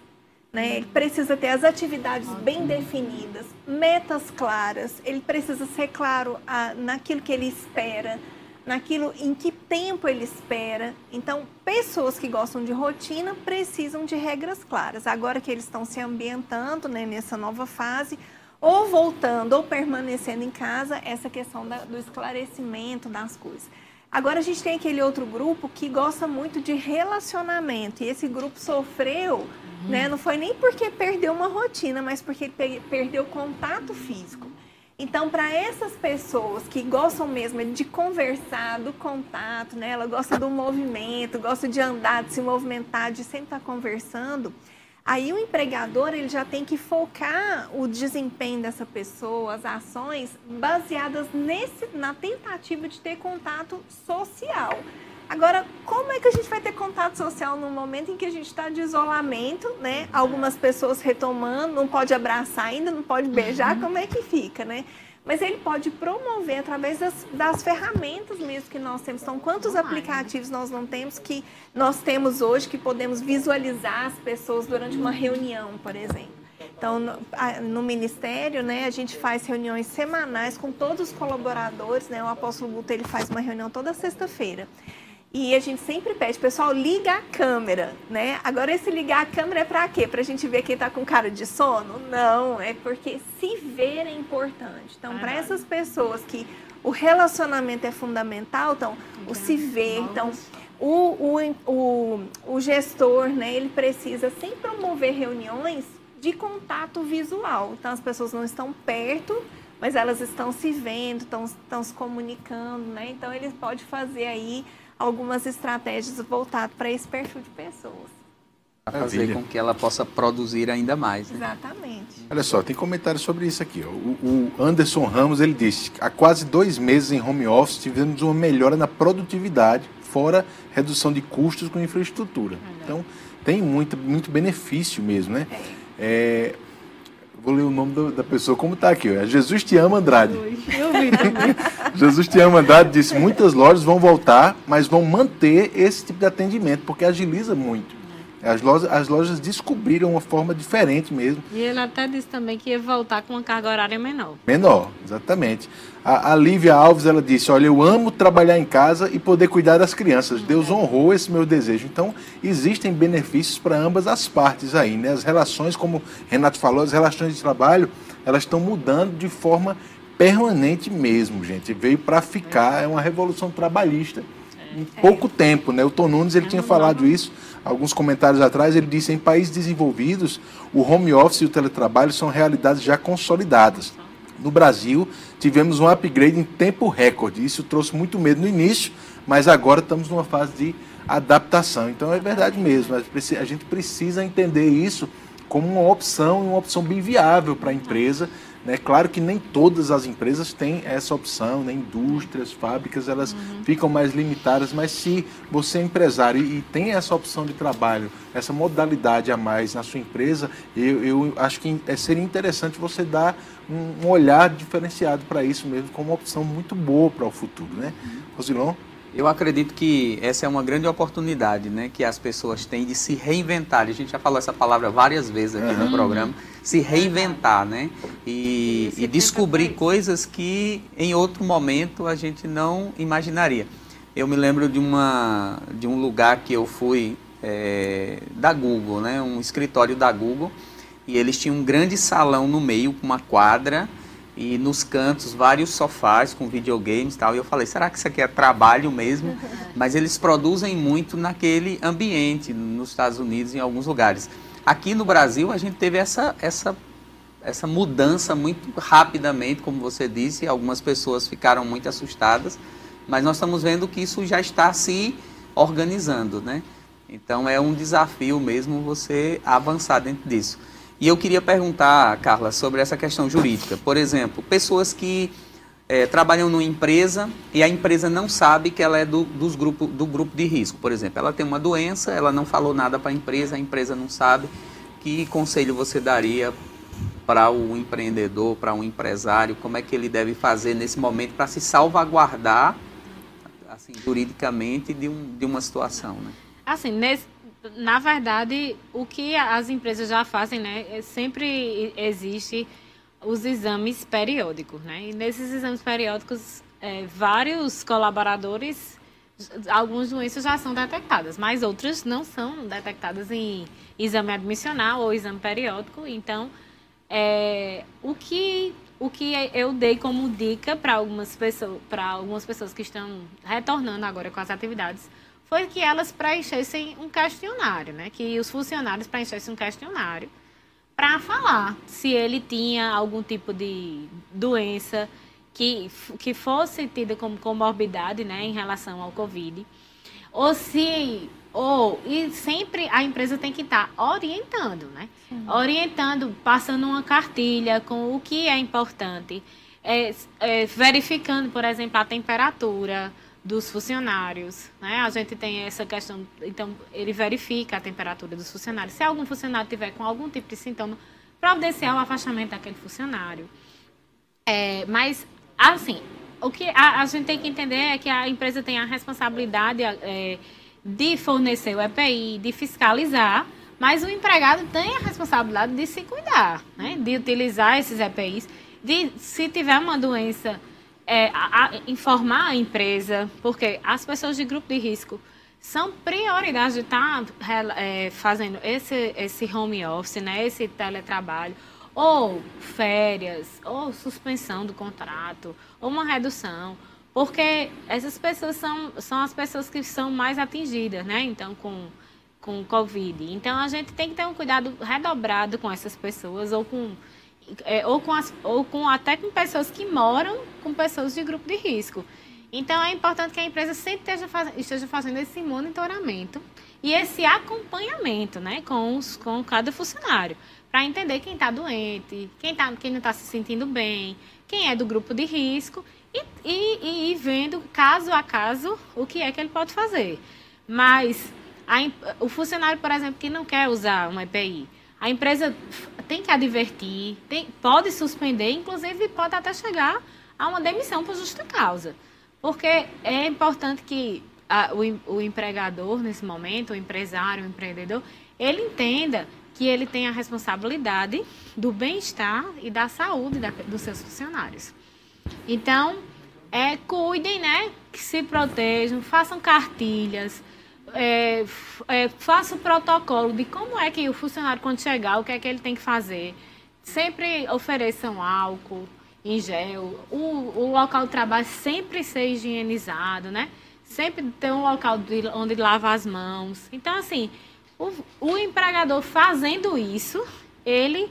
Né? Ele precisa ter as atividades bem definidas, metas claras, ele precisa ser claro ah, naquilo que ele espera, naquilo em que tempo ele espera. Então, pessoas que gostam de rotina precisam de regras claras. Agora que eles estão se ambientando né, nessa nova fase, ou voltando ou permanecendo em casa, essa questão da- do esclarecimento das coisas. Agora a gente tem aquele outro grupo que gosta muito de relacionamento. E esse grupo sofreu, né? Não foi nem porque perdeu uma rotina, mas porque pe- perdeu contato físico. Então, para essas pessoas que gostam mesmo de conversar, do contato, né? Ela gosta do movimento, gosta de andar, de se movimentar, de sempre estar conversando. Aí o empregador ele já tem que focar o desempenho dessa pessoa, as ações baseadas nesse, na tentativa de ter contato social. Agora, como é que a gente vai ter contato social no momento em que a gente está de isolamento, né? Algumas pessoas retomando, não pode abraçar ainda, não pode beijar, como é que fica, né? Mas ele pode promover através das, das ferramentas mesmo que nós temos. Então, quantos Online. aplicativos nós não temos que nós temos hoje que podemos visualizar as pessoas durante uma reunião, por exemplo? Então, no, no Ministério, né, a gente faz reuniões semanais com todos os colaboradores, né? O apóstolo Guto, ele faz uma reunião toda sexta-feira. E a gente sempre pede, pessoal, liga a câmera, né? Agora, esse ligar a câmera é pra quê? Pra gente ver quem tá com cara de sono? Não, é porque se ver é importante. Então, para essas pessoas que o relacionamento é fundamental, então, o se ver, então, o, o, o, o gestor, né, ele precisa sempre promover reuniões de contato visual. Então, as pessoas não estão perto, mas elas estão se vendo, estão, estão se comunicando, né? Então, ele pode fazer aí algumas estratégias voltadas para esse perfil de pessoas. Para fazer Maravilha. com que ela possa produzir ainda mais. Né? Exatamente. Olha só, tem comentário sobre isso aqui. O, o Anderson Ramos ele disse: há quase dois meses em home office tivemos uma melhora na produtividade, fora redução de custos com infraestrutura. Então tem muito, muito benefício mesmo, né? É, vou ler o nome do, da pessoa como está aqui. É Jesus te ama, Andrade. Eu vi também. Jesus te ama, Andrade disse: muitas lojas vão voltar, mas vão manter esse tipo de atendimento, porque agiliza muito. As lojas, as lojas descobriram uma forma diferente mesmo. E ele até disse também que ia voltar com uma carga horária menor. Menor, exatamente. A, a Lívia Alves, ela disse, olha, eu amo trabalhar em casa e poder cuidar das crianças. Deus honrou esse meu desejo. Então, existem benefícios para ambas as partes aí, né? As relações, como o Renato falou, as relações de trabalho, elas estão mudando de forma permanente mesmo, gente. Veio para ficar, é uma revolução trabalhista em pouco tempo, né? O Tom Nunes, ele tinha falado isso alguns comentários atrás, ele disse: em países desenvolvidos, o home office e o teletrabalho são realidades já consolidadas. No Brasil, tivemos um upgrade em tempo recorde. Isso trouxe muito medo no início, mas agora estamos numa fase de adaptação. Então é verdade mesmo, a gente precisa entender isso como uma opção, uma opção bem viável para a empresa né? Claro que nem todas as empresas têm essa opção, né? indústrias, fábricas, elas uhum. ficam mais limitadas, mas se você é empresário e tem essa opção de trabalho, essa modalidade a mais na sua empresa, eu, eu acho que é, seria interessante você dar um, um olhar diferenciado para isso mesmo, como uma opção muito boa para o futuro. Né? Uhum. Rosilon? Eu acredito que essa é uma grande oportunidade né, que as pessoas têm de se reinventar. A gente já falou essa palavra várias vezes aqui uhum. no programa. Se reinventar, né? E, e descobrir coisas que em outro momento a gente não imaginaria. Eu me lembro de, uma, de um lugar que eu fui é, da Google, né? um escritório da Google, e eles tinham um grande salão no meio, com uma quadra, e nos cantos vários sofás com videogames e tal. E eu falei, será que isso aqui é trabalho mesmo? Mas eles produzem muito naquele ambiente, nos Estados Unidos, em alguns lugares. Aqui no Brasil a gente teve essa, essa, essa mudança muito rapidamente, como você disse, algumas pessoas ficaram muito assustadas, mas nós estamos vendo que isso já está se organizando, né? Então é um desafio mesmo você avançar dentro disso. E eu queria perguntar, Carla, sobre essa questão jurídica. Por exemplo, pessoas que é, trabalham numa empresa e a empresa não sabe que ela é do, dos grupo, do grupo de risco. Por exemplo, ela tem uma doença, ela não falou nada para a empresa, a empresa não sabe. Que conselho você daria para o empreendedor, para um empresário? Como é que ele deve fazer nesse momento para se salvaguardar assim, juridicamente de, um, de uma situação? Né? Assim, nesse, na verdade, o que as empresas já fazem, né, é sempre existe os exames periódicos, né? E nesses exames periódicos, é, vários colaboradores, algumas doenças já são detectadas, mas outras não são detectadas em exame admissional ou exame periódico. Então, é, o que o que eu dei como dica para algumas pessoas, para algumas pessoas que estão retornando agora com as atividades foi que elas preenchessem um questionário, né? Que os funcionários preenchessem um questionário para falar se ele tinha algum tipo de doença que, que fosse tida como comorbidade, né, em relação ao Covid, ou se ou e sempre a empresa tem que estar tá orientando, né? Sim. Orientando, passando uma cartilha com o que é importante, é, é, verificando, por exemplo, a temperatura, dos funcionários, né? A gente tem essa questão, então ele verifica a temperatura dos funcionários. Se algum funcionário tiver com algum tipo de sintoma, providenciar o afastamento daquele funcionário. É, mas, assim, o que a, a, gente tem que entender é que a empresa tem a responsabilidade é, de fornecer o EPI, de fiscalizar, mas o empregado tem a responsabilidade de se cuidar, né? De utilizar esses EPIs, de se tiver uma doença é, a, a informar a empresa, porque as pessoas de grupo de risco são prioridade de estar tá, é, fazendo esse, esse home office, né, esse teletrabalho, ou férias, ou suspensão do contrato, ou uma redução, porque essas pessoas são, são as pessoas que são mais atingidas, né, então, com, com Covid. Então, a gente tem que ter um cuidado redobrado com essas pessoas, ou com é, ou, com as, ou com até com pessoas que moram com pessoas de grupo de risco. Então é importante que a empresa sempre esteja, faz, esteja fazendo esse monitoramento e esse acompanhamento né, com, os, com cada funcionário, para entender quem está doente, quem, tá, quem não está se sentindo bem, quem é do grupo de risco e, e, e vendo caso a caso o que é que ele pode fazer. Mas a, o funcionário, por exemplo, que não quer usar uma EPI, a empresa tem que advertir, tem, pode suspender, inclusive pode até chegar a uma demissão por justa causa. Porque é importante que a, o, o empregador, nesse momento, o empresário, o empreendedor, ele entenda que ele tem a responsabilidade do bem-estar e da saúde da, dos seus funcionários. Então, é, cuidem, né? Que se protejam, façam cartilhas, é, é, faça o protocolo de como é que o funcionário, quando chegar, o que é que ele tem que fazer. Sempre ofereçam álcool em gel, o, o local de trabalho sempre ser higienizado, né? Sempre ter um local de, onde lava as mãos. Então, assim, o, o empregador fazendo isso, ele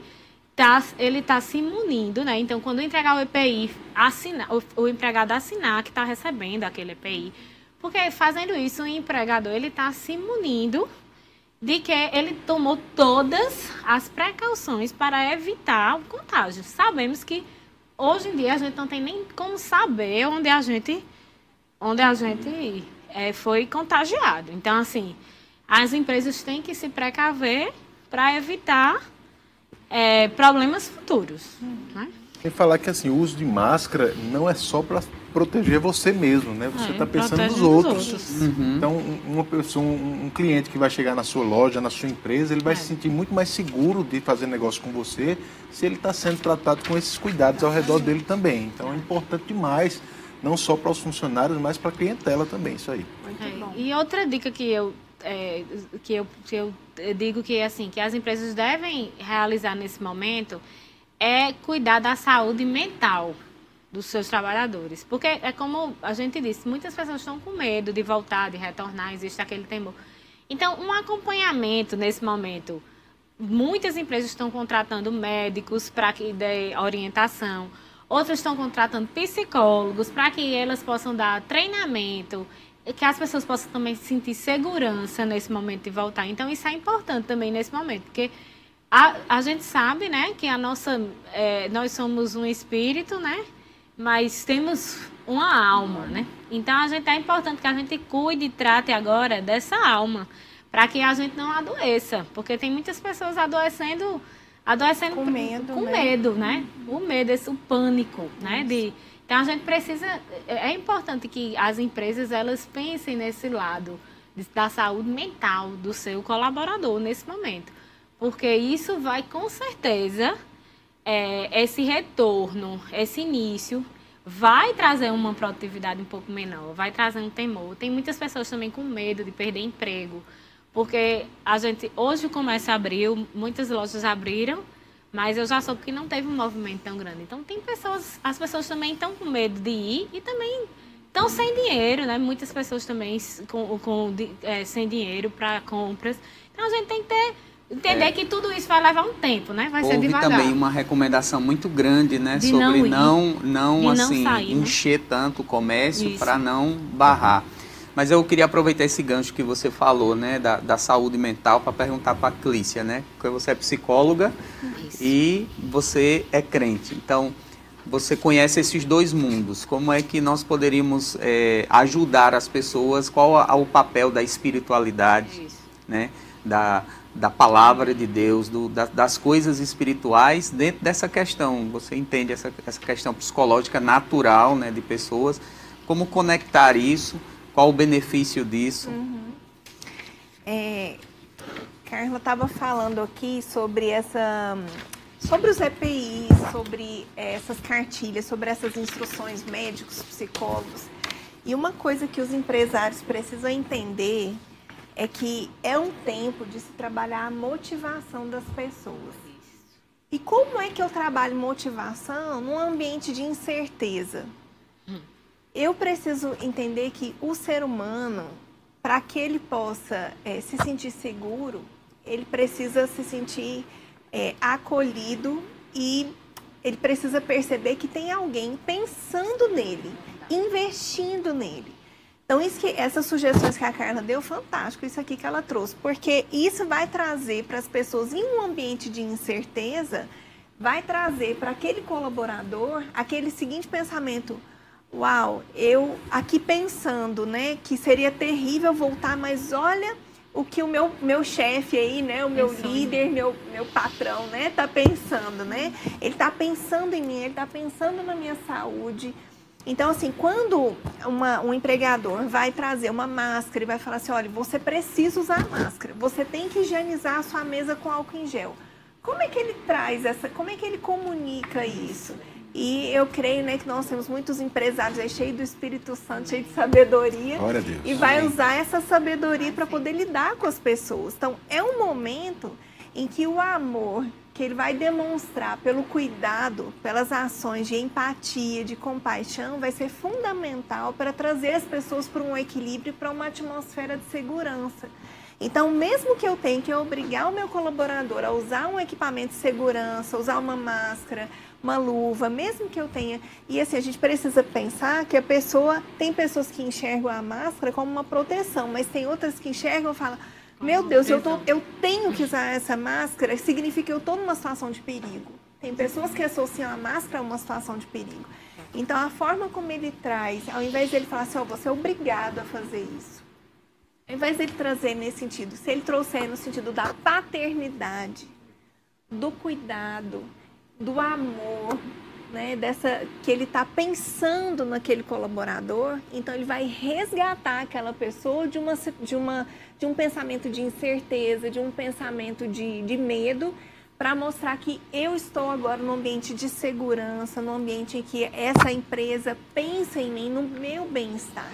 tá, ele tá se munindo, né? Então, quando entregar o EPI, assinar, o, o empregado assinar que está recebendo aquele EPI, porque fazendo isso, o empregador ele está se munindo de que ele tomou todas as precauções para evitar o contágio. Sabemos que hoje em dia a gente não tem nem como saber onde a gente, onde a gente é, foi contagiado. Então, assim, as empresas têm que se precaver para evitar é, problemas futuros. Né? Tem que falar que assim, o uso de máscara não é só para proteger você mesmo, né? Você está é, pensando nos outros. outros. Uhum. Então, uma pessoa, um, um, cliente que vai chegar na sua loja, na sua empresa, ele vai é. se sentir muito mais seguro de fazer negócio com você se ele está sendo tratado com esses cuidados ao redor dele também. Então, é importante demais, não só para os funcionários, mas para a clientela também, isso aí. É, e outra dica que eu, é, que eu, que eu digo que, assim, que as empresas devem realizar nesse momento é cuidar da saúde mental dos seus trabalhadores. Porque é como a gente disse, muitas pessoas estão com medo de voltar, de retornar, existe aquele temor. Então, um acompanhamento nesse momento. Muitas empresas estão contratando médicos para que dê orientação, outras estão contratando psicólogos para que elas possam dar treinamento, que as pessoas possam também sentir segurança nesse momento de voltar. Então, isso é importante também nesse momento, porque a, a gente sabe, né, que a nossa, é, nós somos um espírito, né, mas temos uma alma, né? Então a gente é importante que a gente cuide e trate agora dessa alma, para que a gente não adoeça, porque tem muitas pessoas adoecendo, adoecendo com medo, com né? medo, né? O medo, esse o pânico, né? De, então a gente precisa, é, é importante que as empresas elas pensem nesse lado da saúde mental do seu colaborador nesse momento, porque isso vai com certeza é, esse retorno, esse início, vai trazer uma produtividade um pouco menor, vai trazer um temor. Tem muitas pessoas também com medo de perder emprego, porque a gente hoje o comércio abriu, muitas lojas abriram, mas eu já soube que não teve um movimento tão grande. Então tem pessoas, as pessoas também estão com medo de ir e também estão sem dinheiro, né? Muitas pessoas também com, com é, sem dinheiro para compras. Então a gente tem que ter Entender é. que tudo isso vai levar um tempo, né? Vai Houve ser devagar. também uma recomendação muito grande, né? De sobre não, não, não assim, sair, né? encher tanto o comércio para não barrar. Mas eu queria aproveitar esse gancho que você falou, né? Da, da saúde mental para perguntar para a Clícia, né? Porque você é psicóloga isso. e você é crente. Então, você conhece esses dois mundos. Como é que nós poderíamos é, ajudar as pessoas? Qual é o papel da espiritualidade, isso. né? Da, da palavra de Deus, do, da, das coisas espirituais dentro dessa questão. Você entende essa, essa questão psicológica natural né, de pessoas, como conectar isso, qual o benefício disso? Uhum. É, Carla estava falando aqui sobre essa sobre os EPIs, sobre essas cartilhas, sobre essas instruções médicos, psicólogos. E uma coisa que os empresários precisam entender é que é um tempo de se trabalhar a motivação das pessoas. E como é que eu trabalho motivação num ambiente de incerteza? Hum. Eu preciso entender que o ser humano, para que ele possa é, se sentir seguro, ele precisa se sentir é, acolhido e ele precisa perceber que tem alguém pensando nele, investindo nele. Então, isso que, essas sugestões que a Carla deu, fantástico, isso aqui que ela trouxe, porque isso vai trazer para as pessoas em um ambiente de incerteza, vai trazer para aquele colaborador aquele seguinte pensamento: uau, eu aqui pensando, né, que seria terrível voltar, mas olha o que o meu, meu chefe aí, né, o meu pensando. líder, meu, meu patrão, né, tá pensando, né? Ele tá pensando em mim, ele tá pensando na minha saúde. Então, assim, quando uma, um empregador vai trazer uma máscara e vai falar assim, olha, você precisa usar máscara, você tem que higienizar a sua mesa com álcool em gel. Como é que ele traz essa, como é que ele comunica isso? E eu creio né, que nós temos muitos empresários aí cheios do Espírito Santo, cheios de sabedoria. Glória a Deus. E vai usar essa sabedoria para poder lidar com as pessoas. Então, é um momento em que o amor que ele vai demonstrar pelo cuidado, pelas ações de empatia, de compaixão, vai ser fundamental para trazer as pessoas para um equilíbrio, para uma atmosfera de segurança. Então, mesmo que eu tenha que obrigar o meu colaborador a usar um equipamento de segurança, usar uma máscara, uma luva, mesmo que eu tenha. E assim, a gente precisa pensar que a pessoa. Tem pessoas que enxergam a máscara como uma proteção, mas tem outras que enxergam e falam. Meu Deus, eu, tô, eu tenho que usar essa máscara, significa que eu estou numa situação de perigo. Tem pessoas que associam a máscara a uma situação de perigo. Então, a forma como ele traz, ao invés dele falar assim, oh, você é obrigado a fazer isso. Ao invés dele trazer nesse sentido, se ele trouxer no sentido da paternidade, do cuidado, do amor, né, dessa que ele está pensando naquele colaborador, então ele vai resgatar aquela pessoa de, uma, de, uma, de um pensamento de incerteza, de um pensamento de, de medo, para mostrar que eu estou agora no ambiente de segurança, no ambiente em que essa empresa pensa em mim, no meu bem-estar.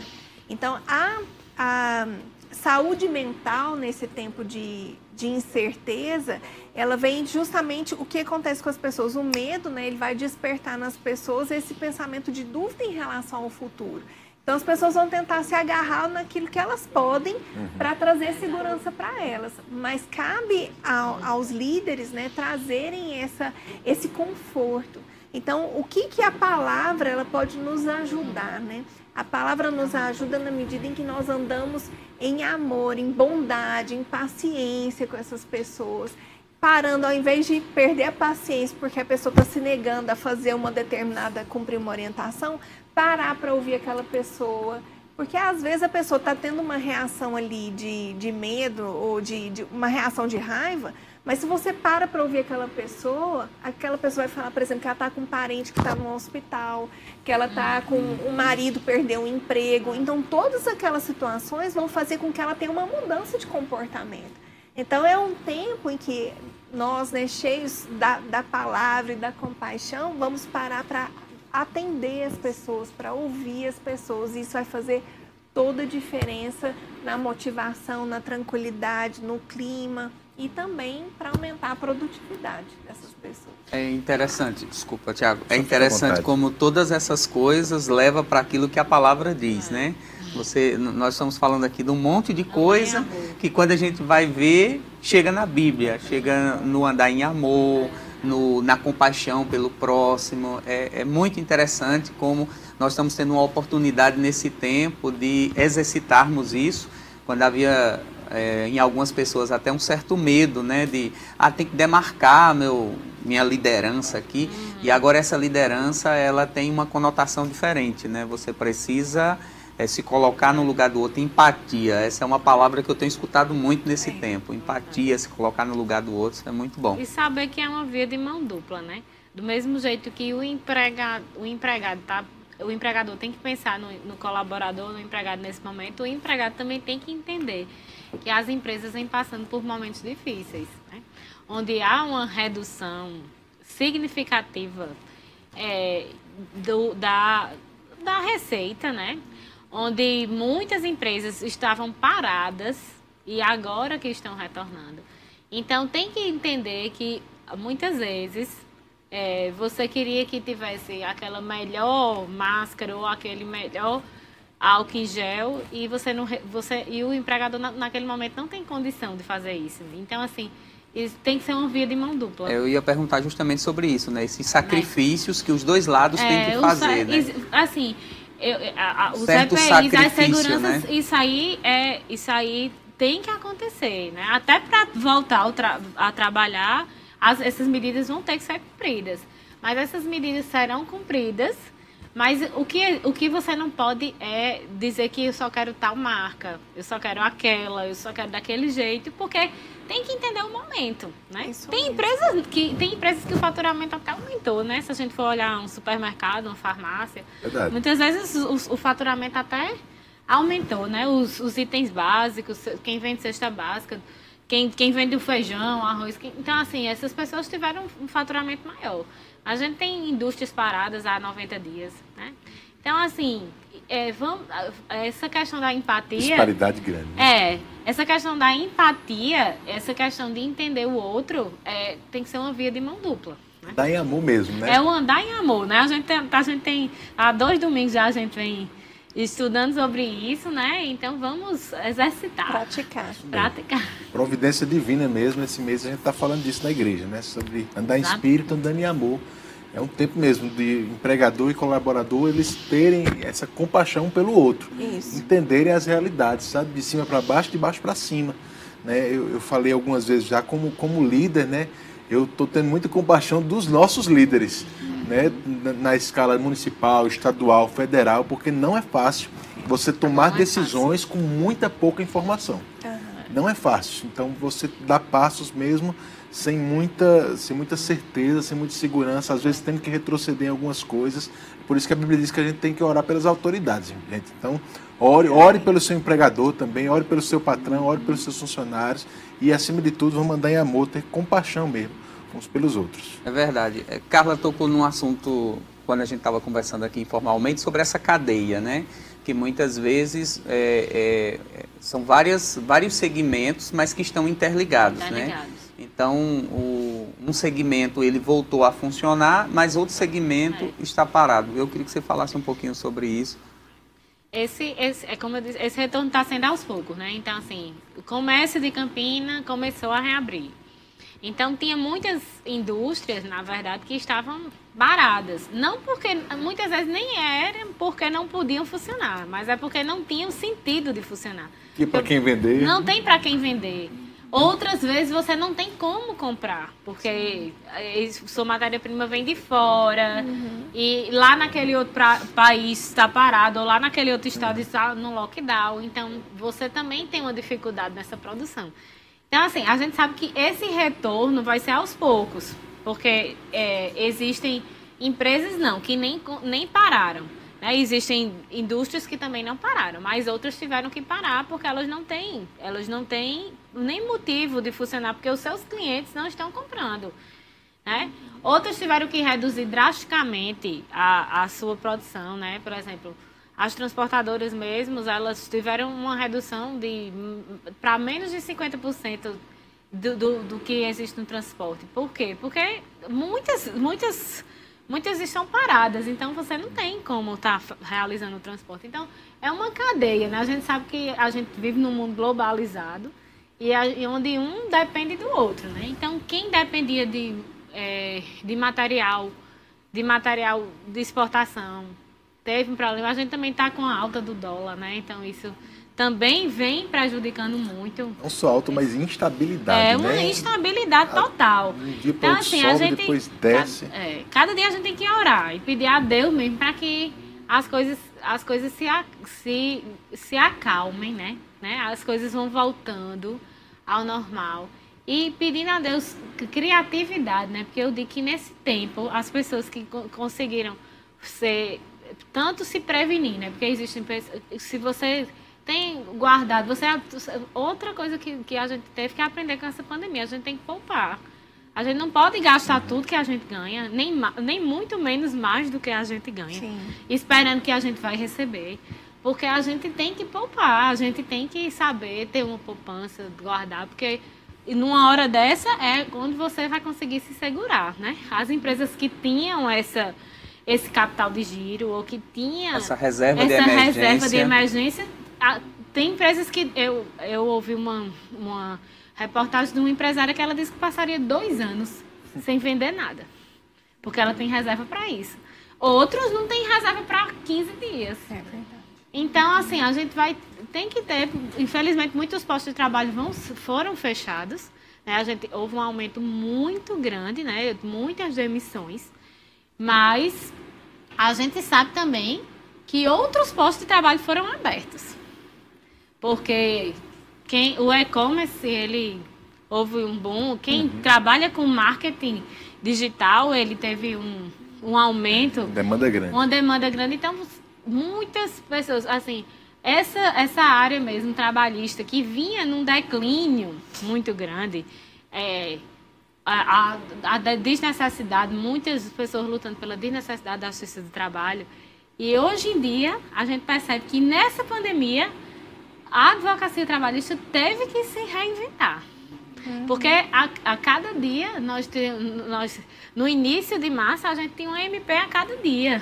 Então, a, a saúde mental nesse tempo de, de incerteza, ela vem justamente o que acontece com as pessoas. O medo, né, ele vai despertar nas pessoas esse pensamento de dúvida em relação ao futuro. Então as pessoas vão tentar se agarrar naquilo que elas podem uhum. para trazer segurança para elas. Mas cabe ao, aos líderes né, trazerem essa, esse conforto. Então, o que, que a palavra ela pode nos ajudar, né? A palavra nos ajuda na medida em que nós andamos em amor, em bondade, em paciência com essas pessoas. Parando, ao invés de perder a paciência porque a pessoa está se negando a fazer uma determinada, cumprir uma orientação, parar para ouvir aquela pessoa. Porque às vezes a pessoa está tendo uma reação ali de, de medo ou de, de uma reação de raiva, mas se você para para ouvir aquela pessoa, aquela pessoa vai falar, por exemplo, que ela está com um parente que está no hospital, que ela está com um marido perdeu um emprego. Então, todas aquelas situações vão fazer com que ela tenha uma mudança de comportamento. Então, é um tempo em que nós, né, cheios da, da palavra e da compaixão, vamos parar para atender as pessoas, para ouvir as pessoas. E isso vai fazer toda a diferença na motivação, na tranquilidade, no clima e também para aumentar a produtividade dessas pessoas. É interessante, desculpa, Tiago. É interessante como todas essas coisas levam para aquilo que a palavra diz, é. né? Você, nós estamos falando aqui de um monte de coisa que quando a gente vai ver, chega na Bíblia, chega no andar em amor, no, na compaixão pelo próximo. É, é muito interessante como nós estamos tendo uma oportunidade nesse tempo de exercitarmos isso. Quando havia é, em algumas pessoas até um certo medo, né? De, ah, tem que demarcar meu, minha liderança aqui. Uhum. E agora essa liderança, ela tem uma conotação diferente, né? Você precisa é, se colocar no lugar do outro. Empatia, essa é uma palavra que eu tenho escutado muito nesse é. tempo. Empatia, se colocar no lugar do outro, isso é muito bom. E saber que é uma via de mão dupla, né? Do mesmo jeito que o empregado, o empregado tá o empregador tem que pensar no, no, colaborador, no empregado nesse momento, o empregado também tem que entender que as empresas vêm passando por momentos difíceis, né? onde há uma redução significativa é, do, da, da receita, né? onde muitas empresas estavam paradas e agora que estão retornando. Então tem que entender que muitas vezes é, você queria que tivesse aquela melhor máscara ou aquele melhor álcool em gel e você não você e o empregador na, naquele momento não tem condição de fazer isso. Então assim, isso tem que ser uma via de mão dupla. Eu ia perguntar justamente sobre isso, né? Esses sacrifícios que os dois lados é, têm que fazer, né? Assim, eu, a, a, os EPIs, as seguranças, né? isso aí é, isso aí tem que acontecer, né? Até para voltar tra a trabalhar, as, essas medidas vão ter que ser cumpridas. Mas essas medidas serão cumpridas mas o que, o que você não pode é dizer que eu só quero tal marca, eu só quero aquela, eu só quero daquele jeito, porque tem que entender o momento, né? Isso tem empresas que tem empresas que o faturamento até aumentou, né? Se a gente for olhar um supermercado, uma farmácia, Verdade. muitas vezes o, o, faturamento até aumentou, né? Os, os, itens básicos, quem vende cesta básica, quem, quem vende o feijão, arroz, quem, então assim essas pessoas tiveram um faturamento maior. A gente tem indústrias paradas há 90 dias, né? Então, assim, é, vamos, essa questão da empatia... Disparidade grande. Né? É, essa questão da empatia, essa questão de entender o outro, é, tem que ser uma via de mão dupla. Né? Andar em amor mesmo, né? É o andar em amor, né? A gente tem, a gente tem há dois domingos já a gente vem estudando sobre isso, né? Então vamos exercitar. Praticar. Praticar. Providência divina mesmo, esse mês a gente está falando disso na igreja, né? Sobre andar em espírito, andando em amor. É um tempo mesmo de empregador e colaborador eles terem essa compaixão pelo outro. Isso. Entenderem as realidades, sabe? De cima para baixo, de baixo para cima. Né? Eu, eu falei algumas vezes já como, como líder, né? Eu estou tendo muita compaixão dos nossos líderes né, na escala municipal, estadual, federal, porque não é fácil você tomar é decisões fácil. com muita pouca informação. Uhum. Não é fácil. Então você dá passos mesmo sem muita, sem muita certeza, sem muita segurança, às vezes tendo que retroceder em algumas coisas. Por isso que a Bíblia diz que a gente tem que orar pelas autoridades, gente. Então, ore, ore pelo seu empregador também, ore pelo seu patrão, ore pelos seus funcionários e, acima de tudo, vamos mandar em amor, ter compaixão mesmo uns pelos outros. É verdade. É, Carla tocou num assunto, quando a gente estava conversando aqui informalmente, sobre essa cadeia, né? Que muitas vezes é, é, são várias, vários segmentos, mas que estão interligados, né? interligados. né? Então, o, um segmento ele voltou a funcionar, mas outro segmento é. está parado. Eu queria que você falasse um pouquinho sobre isso. Esse, esse, é como disse, esse retorno está sendo aos poucos, né? Então, assim, o comércio de Campina começou a reabrir. Então tinha muitas indústrias, na verdade, que estavam baradas. Não porque, muitas vezes nem era porque não podiam funcionar, mas é porque não tinham sentido de funcionar. E para quem vender? Não tem para quem vender. Outras vezes você não tem como comprar, porque sua matéria-prima vem de fora uhum. e lá naquele outro pra, país está parado, ou lá naquele outro estado está no lockdown. Então você também tem uma dificuldade nessa produção. Então, assim, a gente sabe que esse retorno vai ser aos poucos, porque é, existem empresas não, que nem, nem pararam. Né? Existem indústrias que também não pararam, mas outras tiveram que parar porque elas não têm, elas não têm nem motivo de funcionar, porque os seus clientes não estão comprando. Né? Outras tiveram que reduzir drasticamente a, a sua produção, né? Por exemplo, as transportadoras mesmo, elas tiveram uma redução de para menos de 50% do, do, do que existe no transporte. Por quê? Porque muitas, muitas, muitas estão paradas, então você não tem como estar tá realizando o transporte. Então, é uma cadeia, né? A gente sabe que a gente vive num mundo globalizado e, a, e onde um depende do outro, né? Então, quem dependia de, é, de material, de material de exportação, teve um problema. A gente também está com a alta do dólar, né? Então isso também vem prejudicando muito. Não só alta, mas instabilidade. É uma né? instabilidade total. Um dia então, assim, sobe, a gente, depois desce. Cada, é, cada dia a gente tem que orar e pedir a Deus mesmo para que as coisas, as coisas se, se, se acalmem, né? né? As coisas vão voltando ao normal. E pedindo a Deus criatividade, né? Porque eu digo que nesse tempo, as pessoas que conseguiram ser tanto se prevenir, né? Porque existem se você tem guardado, você outra coisa que, que a gente teve que aprender com essa pandemia, a gente tem que poupar. A gente não pode gastar tudo que a gente ganha, nem, nem muito menos mais do que a gente ganha, Sim. esperando que a gente vai receber. Porque a gente tem que poupar, a gente tem que saber ter uma poupança, guardar, porque numa hora dessa é quando você vai conseguir se segurar, né? As empresas que tinham essa esse capital de giro ou que tinha essa reserva essa de emergência. Reserva de emergência. Tem empresas que eu, eu ouvi uma, uma reportagem de uma empresária que ela disse que passaria dois anos sem vender nada, porque ela tem reserva para isso. outros não têm reserva para 15 dias. É verdade. Então, assim, a gente vai tem que ter, infelizmente, muitos postos de trabalho vão, foram fechados. Né? A gente, houve um aumento muito grande, né? muitas demissões. Mas a gente sabe também que outros postos de trabalho foram abertos. Porque quem, o e-commerce, ele houve um bom. Quem uhum. trabalha com marketing digital, ele teve um, um aumento. Demanda grande. Uma demanda grande. Então, muitas pessoas, assim, essa, essa área mesmo trabalhista que vinha num declínio muito grande, é, a, a, a, desnecessidade, muitas pessoas lutando pela desnecessidade da justiça do trabalho. E hoje em dia, a gente percebe que nessa pandemia, a advocacia trabalhista teve que se reinventar. Uhum. Porque a, a, cada dia, nós, nós, no início de março, a gente tinha um MP a cada dia.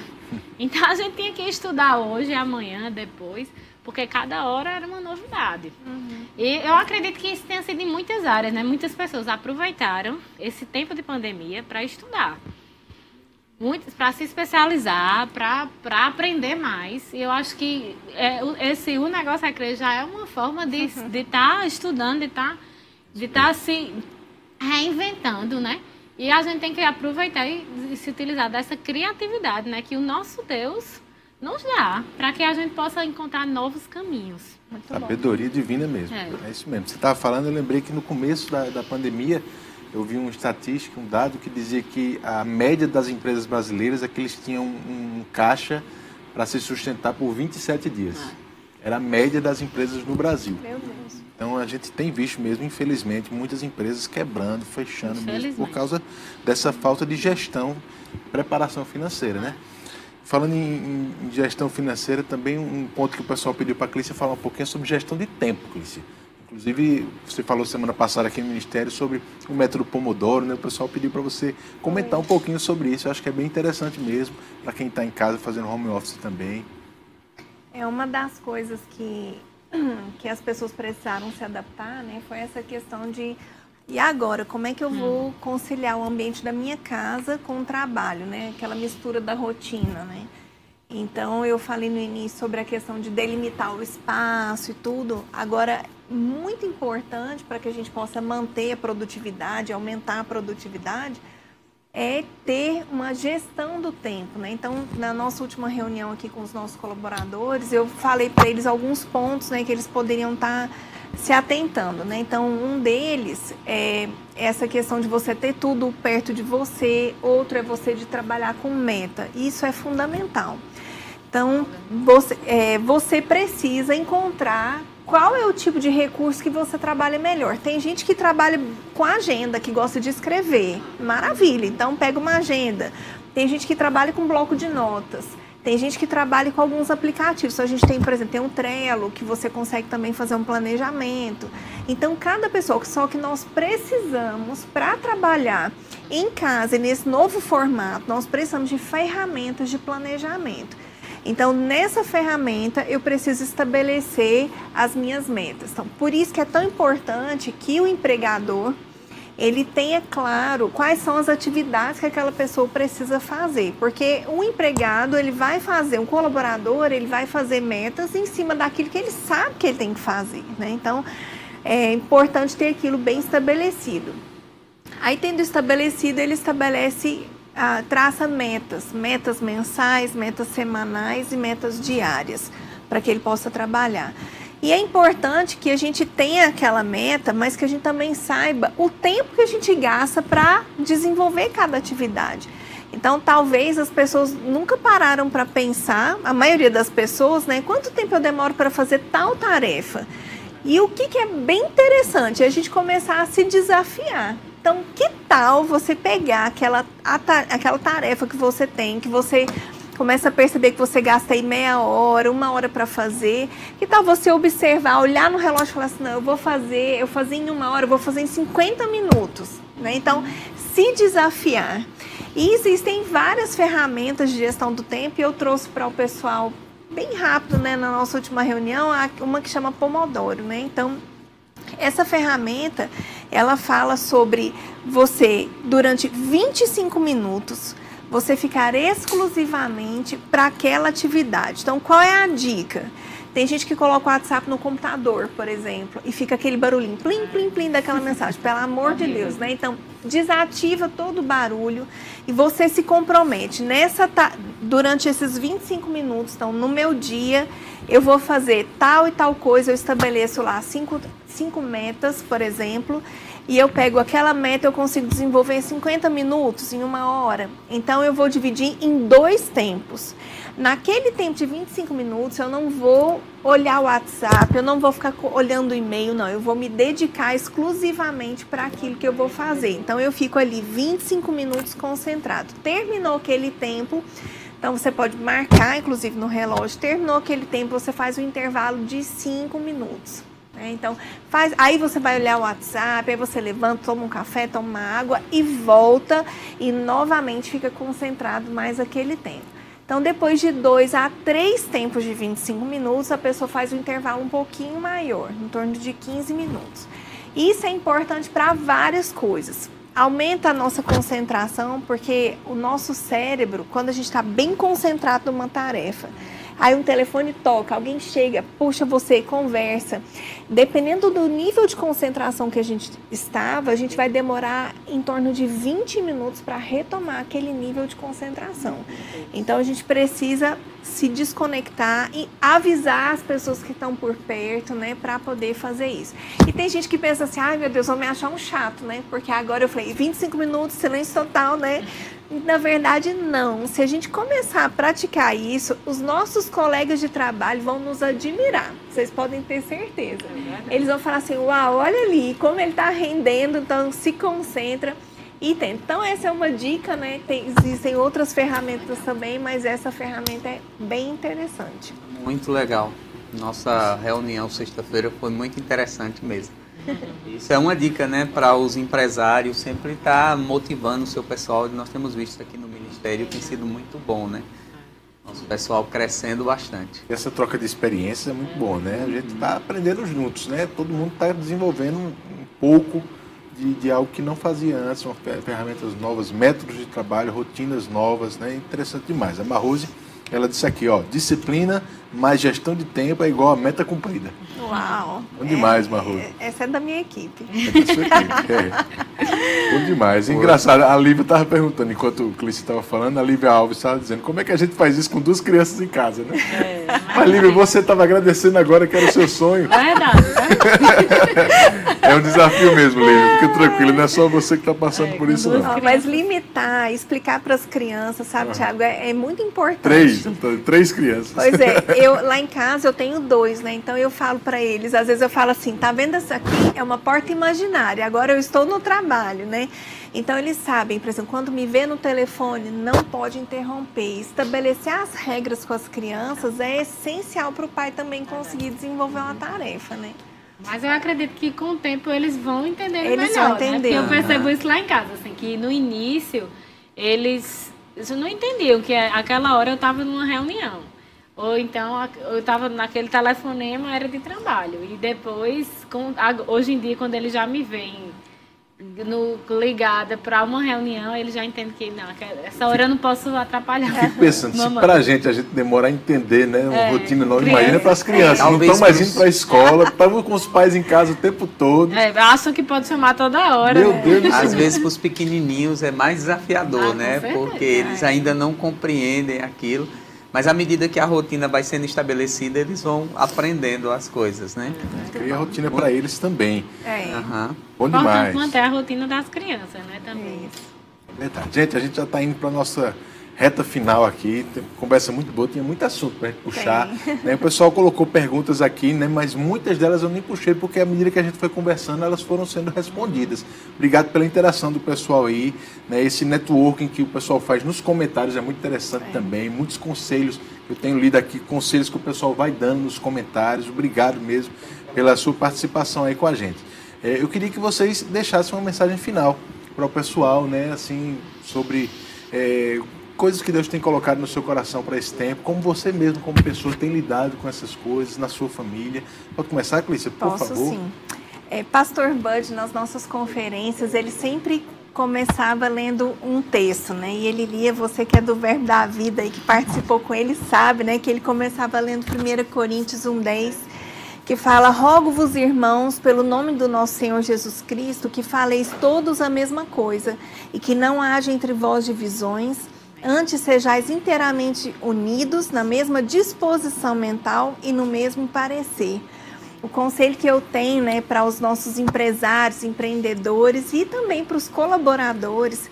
Então, a gente tinha que estudar hoje, amanhã, depois, porque cada hora era uma novidade. Uhum. E eu acredito que isso tenha sido em muitas áreas, né? Muitas pessoas aproveitaram esse tempo de pandemia para estudar. Para se especializar, para aprender mais. E eu acho que é, esse o negócio recreio já é uma forma de estar de tá estudando, de estar tá, de tá se reinventando, né? E a gente tem que aproveitar e, e se utilizar dessa criatividade, né? Que o nosso Deus nos dá, para que a gente possa encontrar novos caminhos. Muito Sabedoria bom. divina mesmo. É. é. isso mesmo. Você estava falando, eu lembrei que no começo da, da pandemia, eu vi uma estatística, um dado que dizia que a média das empresas brasileiras é que eles tinham um, um caixa para se sustentar por 27 dias. Ah. Era a média das empresas no Brasil. Meu Deus. Então a gente tem visto mesmo, infelizmente, muitas empresas quebrando, fechando mesmo por causa dessa falta de gestão, preparação financeira, né? Falando em, em, gestão financeira, também um ponto que o pessoal pediu para a Clícia falar um pouquinho sobre gestão de tempo, Clícia. Inclusive, você falou semana passada aqui no Ministério sobre o método Pomodoro, né? O pessoal pediu para você comentar um pouquinho sobre isso. Eu acho que é bem interessante mesmo para quem está em casa fazendo home office também. É uma das coisas que, que as pessoas precisaram se adaptar, né? Foi essa questão de e agora, como é que eu vou hum. conciliar o ambiente da minha casa com o trabalho, né? Aquela mistura da rotina, né? Então, eu falei no início sobre a questão de delimitar o espaço e tudo. Agora, muito importante para que a gente possa manter a produtividade, aumentar a produtividade, é ter uma gestão do tempo, né? Então, na nossa última reunião aqui com os nossos colaboradores, eu falei para eles alguns pontos, né, que eles poderiam estar tá se atentando, né? Então, um deles é essa questão de você ter tudo perto de você, outro é você de trabalhar com meta. Isso é fundamental. Então, você, é, você precisa encontrar qual é o tipo de recurso que você trabalha melhor. Tem gente que trabalha com agenda, que gosta de escrever. Maravilha, então pega uma agenda. Tem gente que trabalha com bloco de notas. Tem gente que trabalha com alguns aplicativos. Então, a gente tem, por exemplo, tem um Trello, que você consegue também fazer um planejamento. Então, cada pessoa, só que nós precisamos, para trabalhar em casa, nesse novo formato, nós precisamos de ferramentas de planejamento. Então, nessa ferramenta, eu preciso estabelecer as minhas metas. Então, por isso que é tão importante que o empregador ele tenha claro quais são as atividades que aquela pessoa precisa fazer, porque o empregado ele vai fazer, o colaborador ele vai fazer metas em cima daquilo que ele sabe que ele tem que fazer, né? Então é importante ter aquilo bem estabelecido. Aí tendo estabelecido, ele estabelece, ah, traça metas, metas mensais, metas semanais e metas diárias, para que ele possa trabalhar. E é importante que a gente tenha aquela meta, mas que a gente também saiba o tempo que a gente gasta para desenvolver cada atividade. Então, talvez as pessoas nunca pararam para pensar, a maioria das pessoas, né? Quanto tempo eu demoro para fazer tal tarefa? E o que, que é bem interessante é a gente começar a se desafiar. Então, que tal você pegar aquela, aquela tarefa que você tem, que você começa a perceber que você gasta aí meia hora, uma hora para fazer. Que tal você observar, olhar no relógio e falar assim, não, eu vou fazer, eu fazer em uma hora, eu vou fazer em 50 minutos. Né? Então, se desafiar. E existem várias ferramentas de gestão do tempo e eu trouxe para o pessoal bem rápido, né, na nossa última reunião, uma que chama Pomodoro, né? Então, essa ferramenta, ela fala sobre você durante 25 minutos você ficar exclusivamente para aquela atividade. Então, qual é a dica? Tem gente que coloca o WhatsApp no computador, por exemplo, e fica aquele barulhinho, plim, plim, plim daquela mensagem. Pelo amor de Deus, né? Então, desativa todo o barulho e você se compromete. Nessa durante esses 25 minutos, então, no meu dia, eu vou fazer tal e tal coisa, eu estabeleço lá cinco, cinco metas, por exemplo, e eu pego aquela meta, eu consigo desenvolver em 50 minutos, em uma hora. Então, eu vou dividir em dois tempos. Naquele tempo de 25 minutos, eu não vou olhar o WhatsApp, eu não vou ficar olhando o e-mail, não. Eu vou me dedicar exclusivamente para aquilo que eu vou fazer. Então, eu fico ali 25 minutos concentrado. Terminou aquele tempo, então você pode marcar, inclusive no relógio, terminou aquele tempo, você faz um intervalo de 5 minutos. Né? Então, faz, aí você vai olhar o WhatsApp, aí você levanta, toma um café, toma uma água e volta e novamente fica concentrado mais aquele tempo. Então, depois de dois a três tempos de 25 minutos, a pessoa faz um intervalo um pouquinho maior, em torno de 15 minutos. Isso é importante para várias coisas. Aumenta a nossa concentração, porque o nosso cérebro, quando a gente está bem concentrado numa tarefa, Aí um telefone toca, alguém chega, puxa você, conversa. Dependendo do nível de concentração que a gente estava, a gente vai demorar em torno de 20 minutos para retomar aquele nível de concentração. Então a gente precisa se desconectar e avisar as pessoas que estão por perto, né, para poder fazer isso. E tem gente que pensa assim: "Ai, meu Deus, vão me achar um chato, né? Porque agora eu falei 25 minutos, silêncio total, né?" Na verdade, não. Se a gente começar a praticar isso, os nossos colegas de trabalho vão nos admirar. Vocês podem ter certeza. Eles vão falar assim: Uau, olha ali como ele está rendendo, então se concentra. E tem. Então, essa é uma dica, né? Tem, existem outras ferramentas também, mas essa ferramenta é bem interessante. Muito legal. Nossa reunião sexta-feira foi muito interessante mesmo. Isso é uma dica, né, para os empresários sempre estar tá motivando o seu pessoal. Nós temos visto aqui no Ministério tem sido muito bom, né? Nosso pessoal crescendo bastante. Essa troca de experiências é muito boa, né? A gente está aprendendo juntos, né? Todo mundo está desenvolvendo um pouco de, de, algo que não fazia antes, ferramentas novas, métodos de trabalho, rotinas novas, né? Interessante demais. A Marrose ela disse aqui, ó, disciplina mais gestão de tempo é igual a meta cumprida. Uau! Bom demais, é, Marroso. Essa é da minha equipe. É da sua equipe, é. Bom demais. Engraçado, a Lívia estava perguntando, enquanto o Clício estava falando, a Lívia Alves estava dizendo, como é que a gente faz isso com duas crianças em casa, né? É, mas, Lívia, você estava agradecendo agora que era o seu sonho. É verdade, né? É um desafio mesmo, Lívia. Fique tranquilo, não é só você que está passando é, por isso, não. Mas limitar, explicar para as crianças, sabe, uhum. Tiago, é, é, muito importante. Três, então, três crianças. Pois é, eu, lá em casa eu tenho dois, né? Então eu falo para eles, às vezes eu falo assim, tá vendo essa aqui? É uma porta imaginária, agora eu estou no trabalho, né? Então eles sabem, por exemplo, quando me vê no telefone, não pode interromper. Estabelecer as regras com as crianças é essencial para o pai também conseguir desenvolver uma tarefa, né? Mas eu acredito que com o tempo eles vão entender eles melhor, vão entender. Né? Eu percebo isso lá em casa, assim, que no início eles, eles não entendiam que aquela hora eu estava numa reunião. Ou então eu estava naquele telefonema, era de trabalho. E depois, com, hoje em dia, quando eles já me veem no, ligada para uma reunião, ele já entende que não, essa hora eu não posso atrapalhar. Fico pensando, se para a gente a gente demora a entender, né? Uma é, rotina nova, imagina para as crianças, é, não estão mais indo para a escola, estavam com os pais em casa o tempo todo. É, acham que pode chamar toda hora. Meu né? Deus do céu. Às vezes para os pequenininhos é mais desafiador, ah, né? Porque eles ainda não compreendem aquilo. Mas à medida que a rotina vai sendo estabelecida, eles vão aprendendo as coisas, né? Cria a rotina para eles também. É. Uhum. Bom demais. manter a rotina das crianças, né? Também. Isso. Verdade. Gente, a gente já está indo para nossa reta final aqui, conversa muito boa, tinha muito assunto para a gente puxar. Né? O pessoal colocou perguntas aqui, né? mas muitas delas eu nem puxei, porque à medida que a gente foi conversando, elas foram sendo respondidas. Obrigado pela interação do pessoal aí, né? esse networking que o pessoal faz nos comentários é muito interessante é. também, muitos conselhos, eu tenho lido aqui, conselhos que o pessoal vai dando nos comentários. Obrigado mesmo pela sua participação aí com a gente. É, eu queria que vocês deixassem uma mensagem final para o pessoal, né, assim, sobre é, coisas que Deus tem colocado no seu coração para esse tempo, como você mesmo, como pessoa, tem lidado com essas coisas na sua família. Pode começar, Clícia, por Posso, favor? sim. É, Pastor Bud, nas nossas conferências, ele sempre começava lendo um texto, né? E ele lia, você que é do Verbo da Vida e que participou com ele, sabe, né? Que ele começava lendo 1 Coríntios 1,10, que fala: Rogo-vos, irmãos, pelo nome do nosso Senhor Jesus Cristo, que faleis todos a mesma coisa e que não haja entre vós divisões, antes sejais inteiramente unidos na mesma disposição mental e no mesmo parecer o conselho que eu tenho né, para os nossos empresários, empreendedores e também para os colaboradores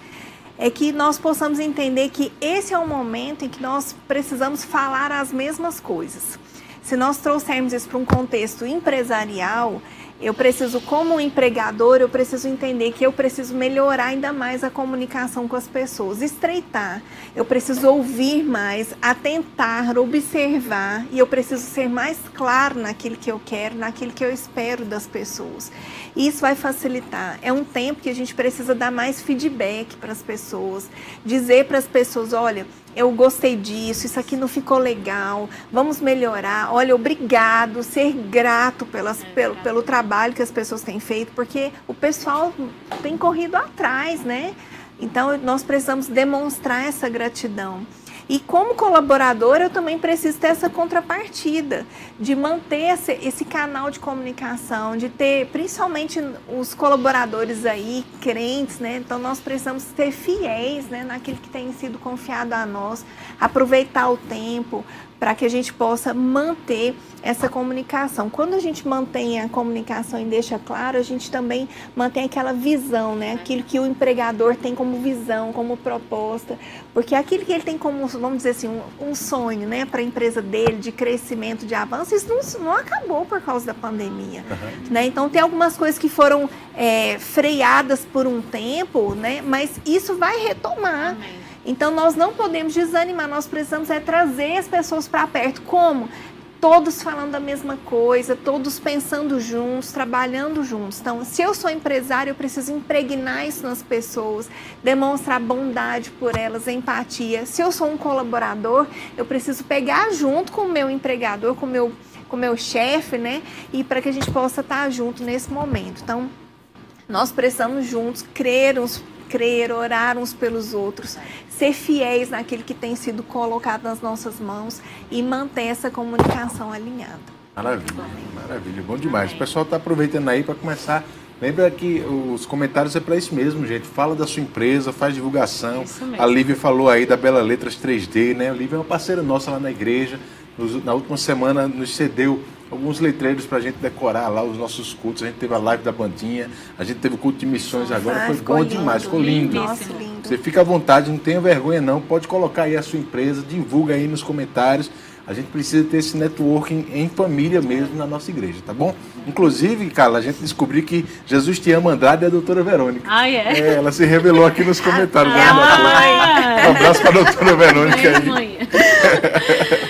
é que nós possamos entender que esse é o momento em que nós precisamos falar as mesmas coisas. Se nós trouxermos isso para um contexto empresarial, eu preciso, como empregador, eu preciso entender que eu preciso melhorar ainda mais a comunicação com as pessoas, estreitar. Eu preciso ouvir mais, atentar, observar e eu preciso ser mais claro naquilo que eu quero, naquilo que eu espero das pessoas. Isso vai facilitar. É um tempo que a gente precisa dar mais feedback para as pessoas, dizer para as pessoas, olha, eu gostei disso, isso aqui não ficou legal, vamos melhorar. Olha, obrigado, ser grato pelas, pelo, pelo trabalho que as pessoas têm feito, porque o pessoal tem corrido atrás, né? Então, nós precisamos demonstrar essa gratidão. E como colaborador, eu também preciso ter essa contrapartida, de manter esse, esse, canal de comunicação, de ter, principalmente os colaboradores aí, crentes, né? Então nós precisamos ser fiéis né, naquilo que tem sido confiado a nós, aproveitar o tempo, para que a gente possa manter essa comunicação. Quando a gente mantém a comunicação e deixa claro, a gente também mantém aquela visão, né? Aquilo que o empregador tem como visão, como proposta, porque aquilo que ele tem como, vamos dizer assim, um, um sonho, né, para a empresa dele de crescimento, de avanço, isso não, não acabou por causa da pandemia, uhum. né? Então tem algumas coisas que foram é, freadas por um tempo, né? Mas isso vai retomar. Amém. Então nós não podemos desanimar, nós precisamos é trazer as pessoas para perto. Como? Todos falando a mesma coisa, todos pensando juntos, trabalhando juntos. Então, se eu sou empresário, eu preciso impregnar isso nas pessoas, demonstrar bondade por elas, empatia. Se eu sou um colaborador, eu preciso pegar junto com o meu empregador, com o meu, com meu chefe, né? E para que a gente possa estar junto nesse momento. Então, nós precisamos juntos crer uns crer, orar uns pelos outros, ser fiéis naquilo que tem sido colocado nas nossas mãos e manter essa comunicação alinhada. Maravilha, maravilha, bom demais. O pessoal está aproveitando aí para começar. Lembra que os comentários é para isso mesmo, gente. Fala da sua empresa, faz divulgação. A Lívia falou aí da Bela Letras 3D, né? A Lívia é uma parceira nossa lá na igreja. Na última semana nos cedeu alguns letreiros para a gente decorar lá os nossos cultos. A gente teve a live da bandinha, a gente teve o culto de missões agora, foi bom lindo, demais, ficou lindo. Nossa, lindo. Você fica à vontade, não tenha vergonha não, pode colocar aí a sua empresa, divulga aí nos comentários. A gente precisa ter esse networking em família mesmo na nossa igreja, tá bom? Inclusive, Carla, a gente descobriu que Jesus te ama Andrade e a doutora Verônica. Ah, é? é ela se revelou aqui nos comentários. Ah, né? Um abraço para a doutora Verônica aí.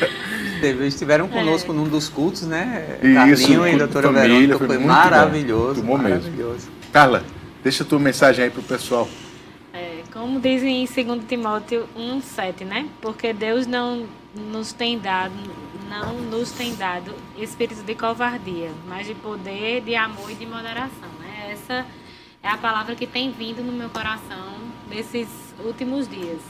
Teve, estiveram é. conosco é. num dos cultos, né? Isso, Carlinho e a doutora família, Verônica, foi, foi maravilhoso. Bom, maravilhoso. Mesmo. Carla, deixa a tua mensagem aí pro pessoal. É, como dizem em 2 Timóteo 1,7, né? Porque Deus não nos tem dado, não nos tem dado espírito de covardia, mas de poder, de amor e de moderação. Né? Essa é a palavra que tem vindo no meu coração nesses últimos dias.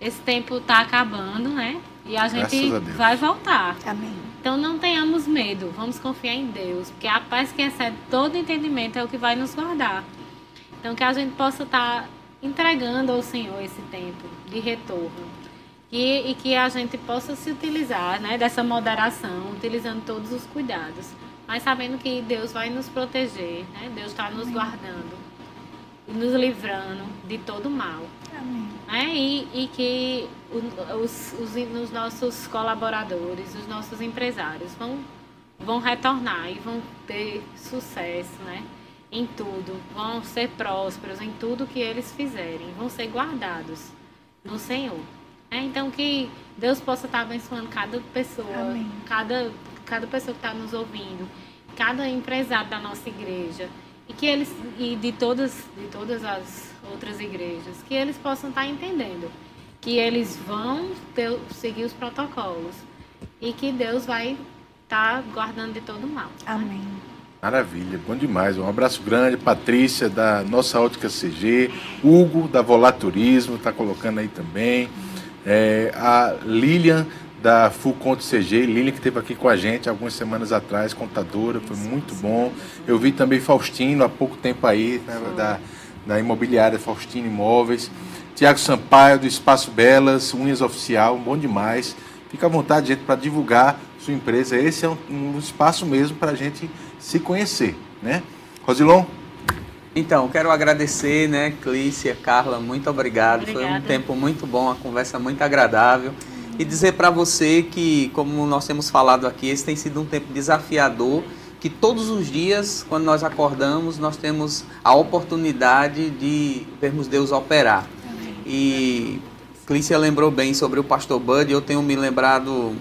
Esse tempo está acabando, né? E a gente a vai voltar. Amém. Então não tenhamos medo, vamos confiar em Deus, porque a paz que excede todo entendimento é o que vai nos guardar. Então que a gente possa estar entregando ao Senhor esse tempo de retorno. E, e que a gente possa se utilizar né, dessa moderação, utilizando todos os cuidados, mas sabendo que Deus vai nos proteger, né? Deus está nos guardando e nos livrando de todo mal. Amém. É, e, e que os, os, os nossos colaboradores, os nossos empresários vão, vão retornar e vão ter sucesso, né? Em tudo, vão ser prósperos em tudo que eles fizerem, vão ser guardados no Senhor. É, então que Deus possa estar abençoando cada pessoa, Amém. cada, cada pessoa que está nos ouvindo, cada empresário da nossa igreja e que eles e de todas de todas as outras igrejas que eles possam estar entendendo que eles vão ter, seguir os protocolos e que Deus vai estar guardando de todo mal. Amém. Maravilha, bom demais. Um abraço grande, Patrícia, da nossa ótica CG, Hugo, da Volar Turismo, está colocando aí também. É, a Lilian, da Full Conte CG, Lilian que esteve aqui com a gente algumas semanas atrás, contadora, foi muito bom. Eu vi também Faustino há pouco tempo aí, né, da, da imobiliária Faustino Imóveis. Tiago Sampaio, do Espaço Belas, Unhas Oficial, bom demais. Fica à vontade, gente, para divulgar sua empresa. Esse é um, um espaço mesmo para a gente se conhecer, né? Rosilon? Então, quero agradecer, né, Clícia, Carla, muito obrigado. Obrigada. Foi um tempo muito bom, uma conversa muito agradável. E dizer para você que, como nós temos falado aqui, esse tem sido um tempo desafiador, que todos os dias, quando nós acordamos, nós temos a oportunidade de vermos Deus operar. E Clícia lembrou bem sobre o pastor Bud, eu tenho me lembrado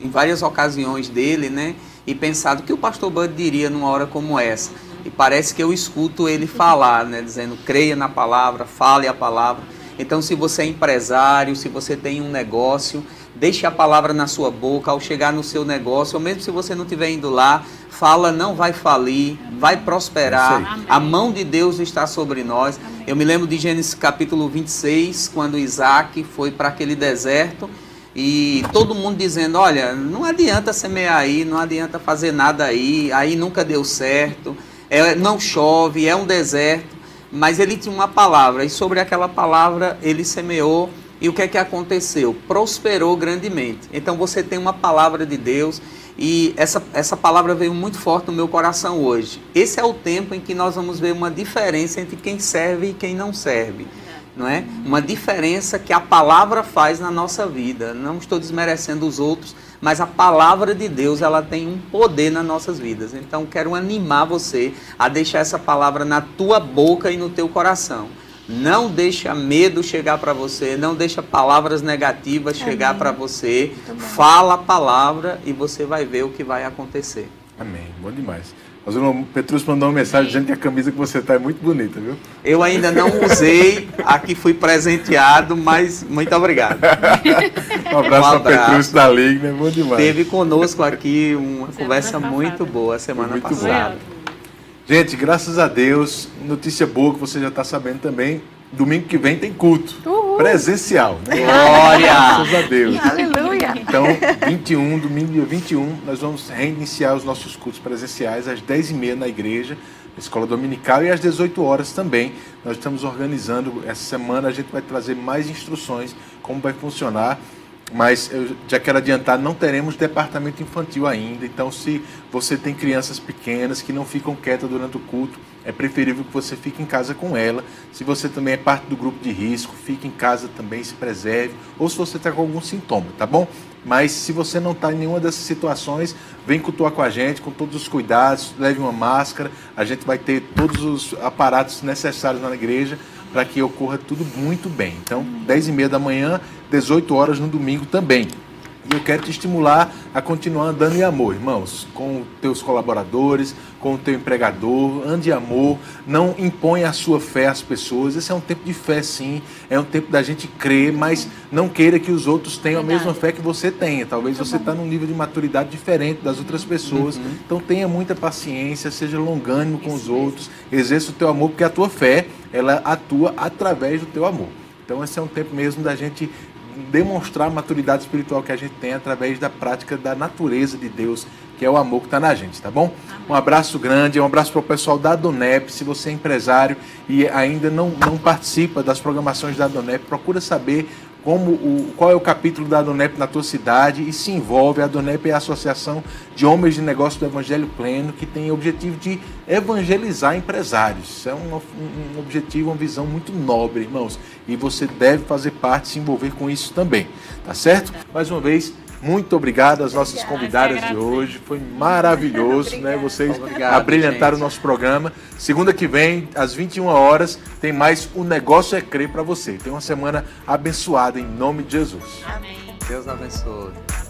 em várias ocasiões dele, né? e pensado o que o pastor Bud diria numa hora como essa. E parece que eu escuto ele falar, né, dizendo: creia na palavra, fale a palavra. Então, se você é empresário, se você tem um negócio, deixe a palavra na sua boca ao chegar no seu negócio, ou mesmo se você não estiver indo lá, fala, não vai falir, vai prosperar. A mão de Deus está sobre nós. Eu me lembro de Gênesis capítulo 26, quando Isaac foi para aquele deserto e todo mundo dizendo: olha, não adianta semear aí, não adianta fazer nada aí, aí nunca deu certo, é, não chove, é um deserto. Mas ele tinha uma palavra, e sobre aquela palavra ele semeou, e o que é que aconteceu? Prosperou grandemente. Então você tem uma palavra de Deus, e essa, essa palavra veio muito forte no meu coração hoje. Esse é o tempo em que nós vamos ver uma diferença entre quem serve e quem não serve não é? Uma diferença que a palavra faz na nossa vida. Não estou desmerecendo os outros, mas a palavra de Deus ela tem um poder nas nossas vidas. Então quero animar você a deixar essa palavra na tua boca e no teu coração. Não deixa medo chegar para você, não deixa palavras negativas Amém. chegar para você. Fala a palavra e você vai ver o que vai acontecer. Amém. Bom demais. Mas o Petrus mandou uma mensagem dizendo que a camisa que você está é muito bonita, viu? Eu ainda não usei, aqui fui presenteado, mas muito obrigado. um abraço, um para Petrus da Liga, né? Bom demais. Teve conosco aqui uma semana conversa passada. muito boa semana muito passada. Bom. Gente, graças a Deus, notícia boa que você já está sabendo também. Domingo que vem tem culto. Uhul. Presencial, né? Glória! Graças a Deus. Aleluia! Então, 21, domingo dia 21, nós vamos reiniciar os nossos cultos presenciais às 10h30 na igreja, na escola dominical, e às 18 horas também. Nós estamos organizando, essa semana a gente vai trazer mais instruções, como vai funcionar mas eu já quero adiantar, não teremos departamento infantil ainda. Então, se você tem crianças pequenas que não ficam quietas durante o culto, é preferível que você fique em casa com ela. Se você também é parte do grupo de risco, fique em casa também, se preserve. Ou se você está com algum sintoma, tá bom? Mas se você não está em nenhuma dessas situações, vem cultuar com a gente, com todos os cuidados, leve uma máscara. A gente vai ter todos os aparatos necessários na igreja para que ocorra tudo muito bem. Então, 10 e meia da manhã, 18 horas no domingo também. E eu quero te estimular a continuar andando em amor, irmãos, com teus colaboradores, com o teu empregador, ande em amor, não impõe a sua fé às pessoas. Esse é um tempo de fé, sim, é um tempo da gente crer, mas não queira que os outros tenham Verdade. a mesma fé que você tenha. Talvez você está num nível de maturidade diferente das outras pessoas. Uhum. Então tenha muita paciência, seja longânimo com Isso os outros, exerça o teu amor, porque a tua fé, ela atua através do teu amor. Então esse é um tempo mesmo da gente demonstrar a maturidade espiritual que a gente tem através da prática da natureza de Deus, que é o amor que está na gente, tá bom? Um abraço grande, um abraço para o pessoal da Donep. Se você é empresário e ainda não, não participa das programações da Donep, procura saber como o, qual é o capítulo da Adonep na tua cidade e se envolve. A Adonep é a Associação de Homens de Negócio do Evangelho Pleno, que tem o objetivo de evangelizar empresários. É um, um objetivo, uma visão muito nobre, irmãos. E você deve fazer parte, se envolver com isso também. Tá certo? Mais uma vez, muito obrigado às nossas convidadas de hoje. Foi maravilhoso, né? Vocês obrigado, abrilhantaram o nosso programa. Segunda que vem, às 21 horas, tem mais O Negócio é Crer para você. Tem uma semana abençoada em nome de Jesus. Amém. Deus abençoe.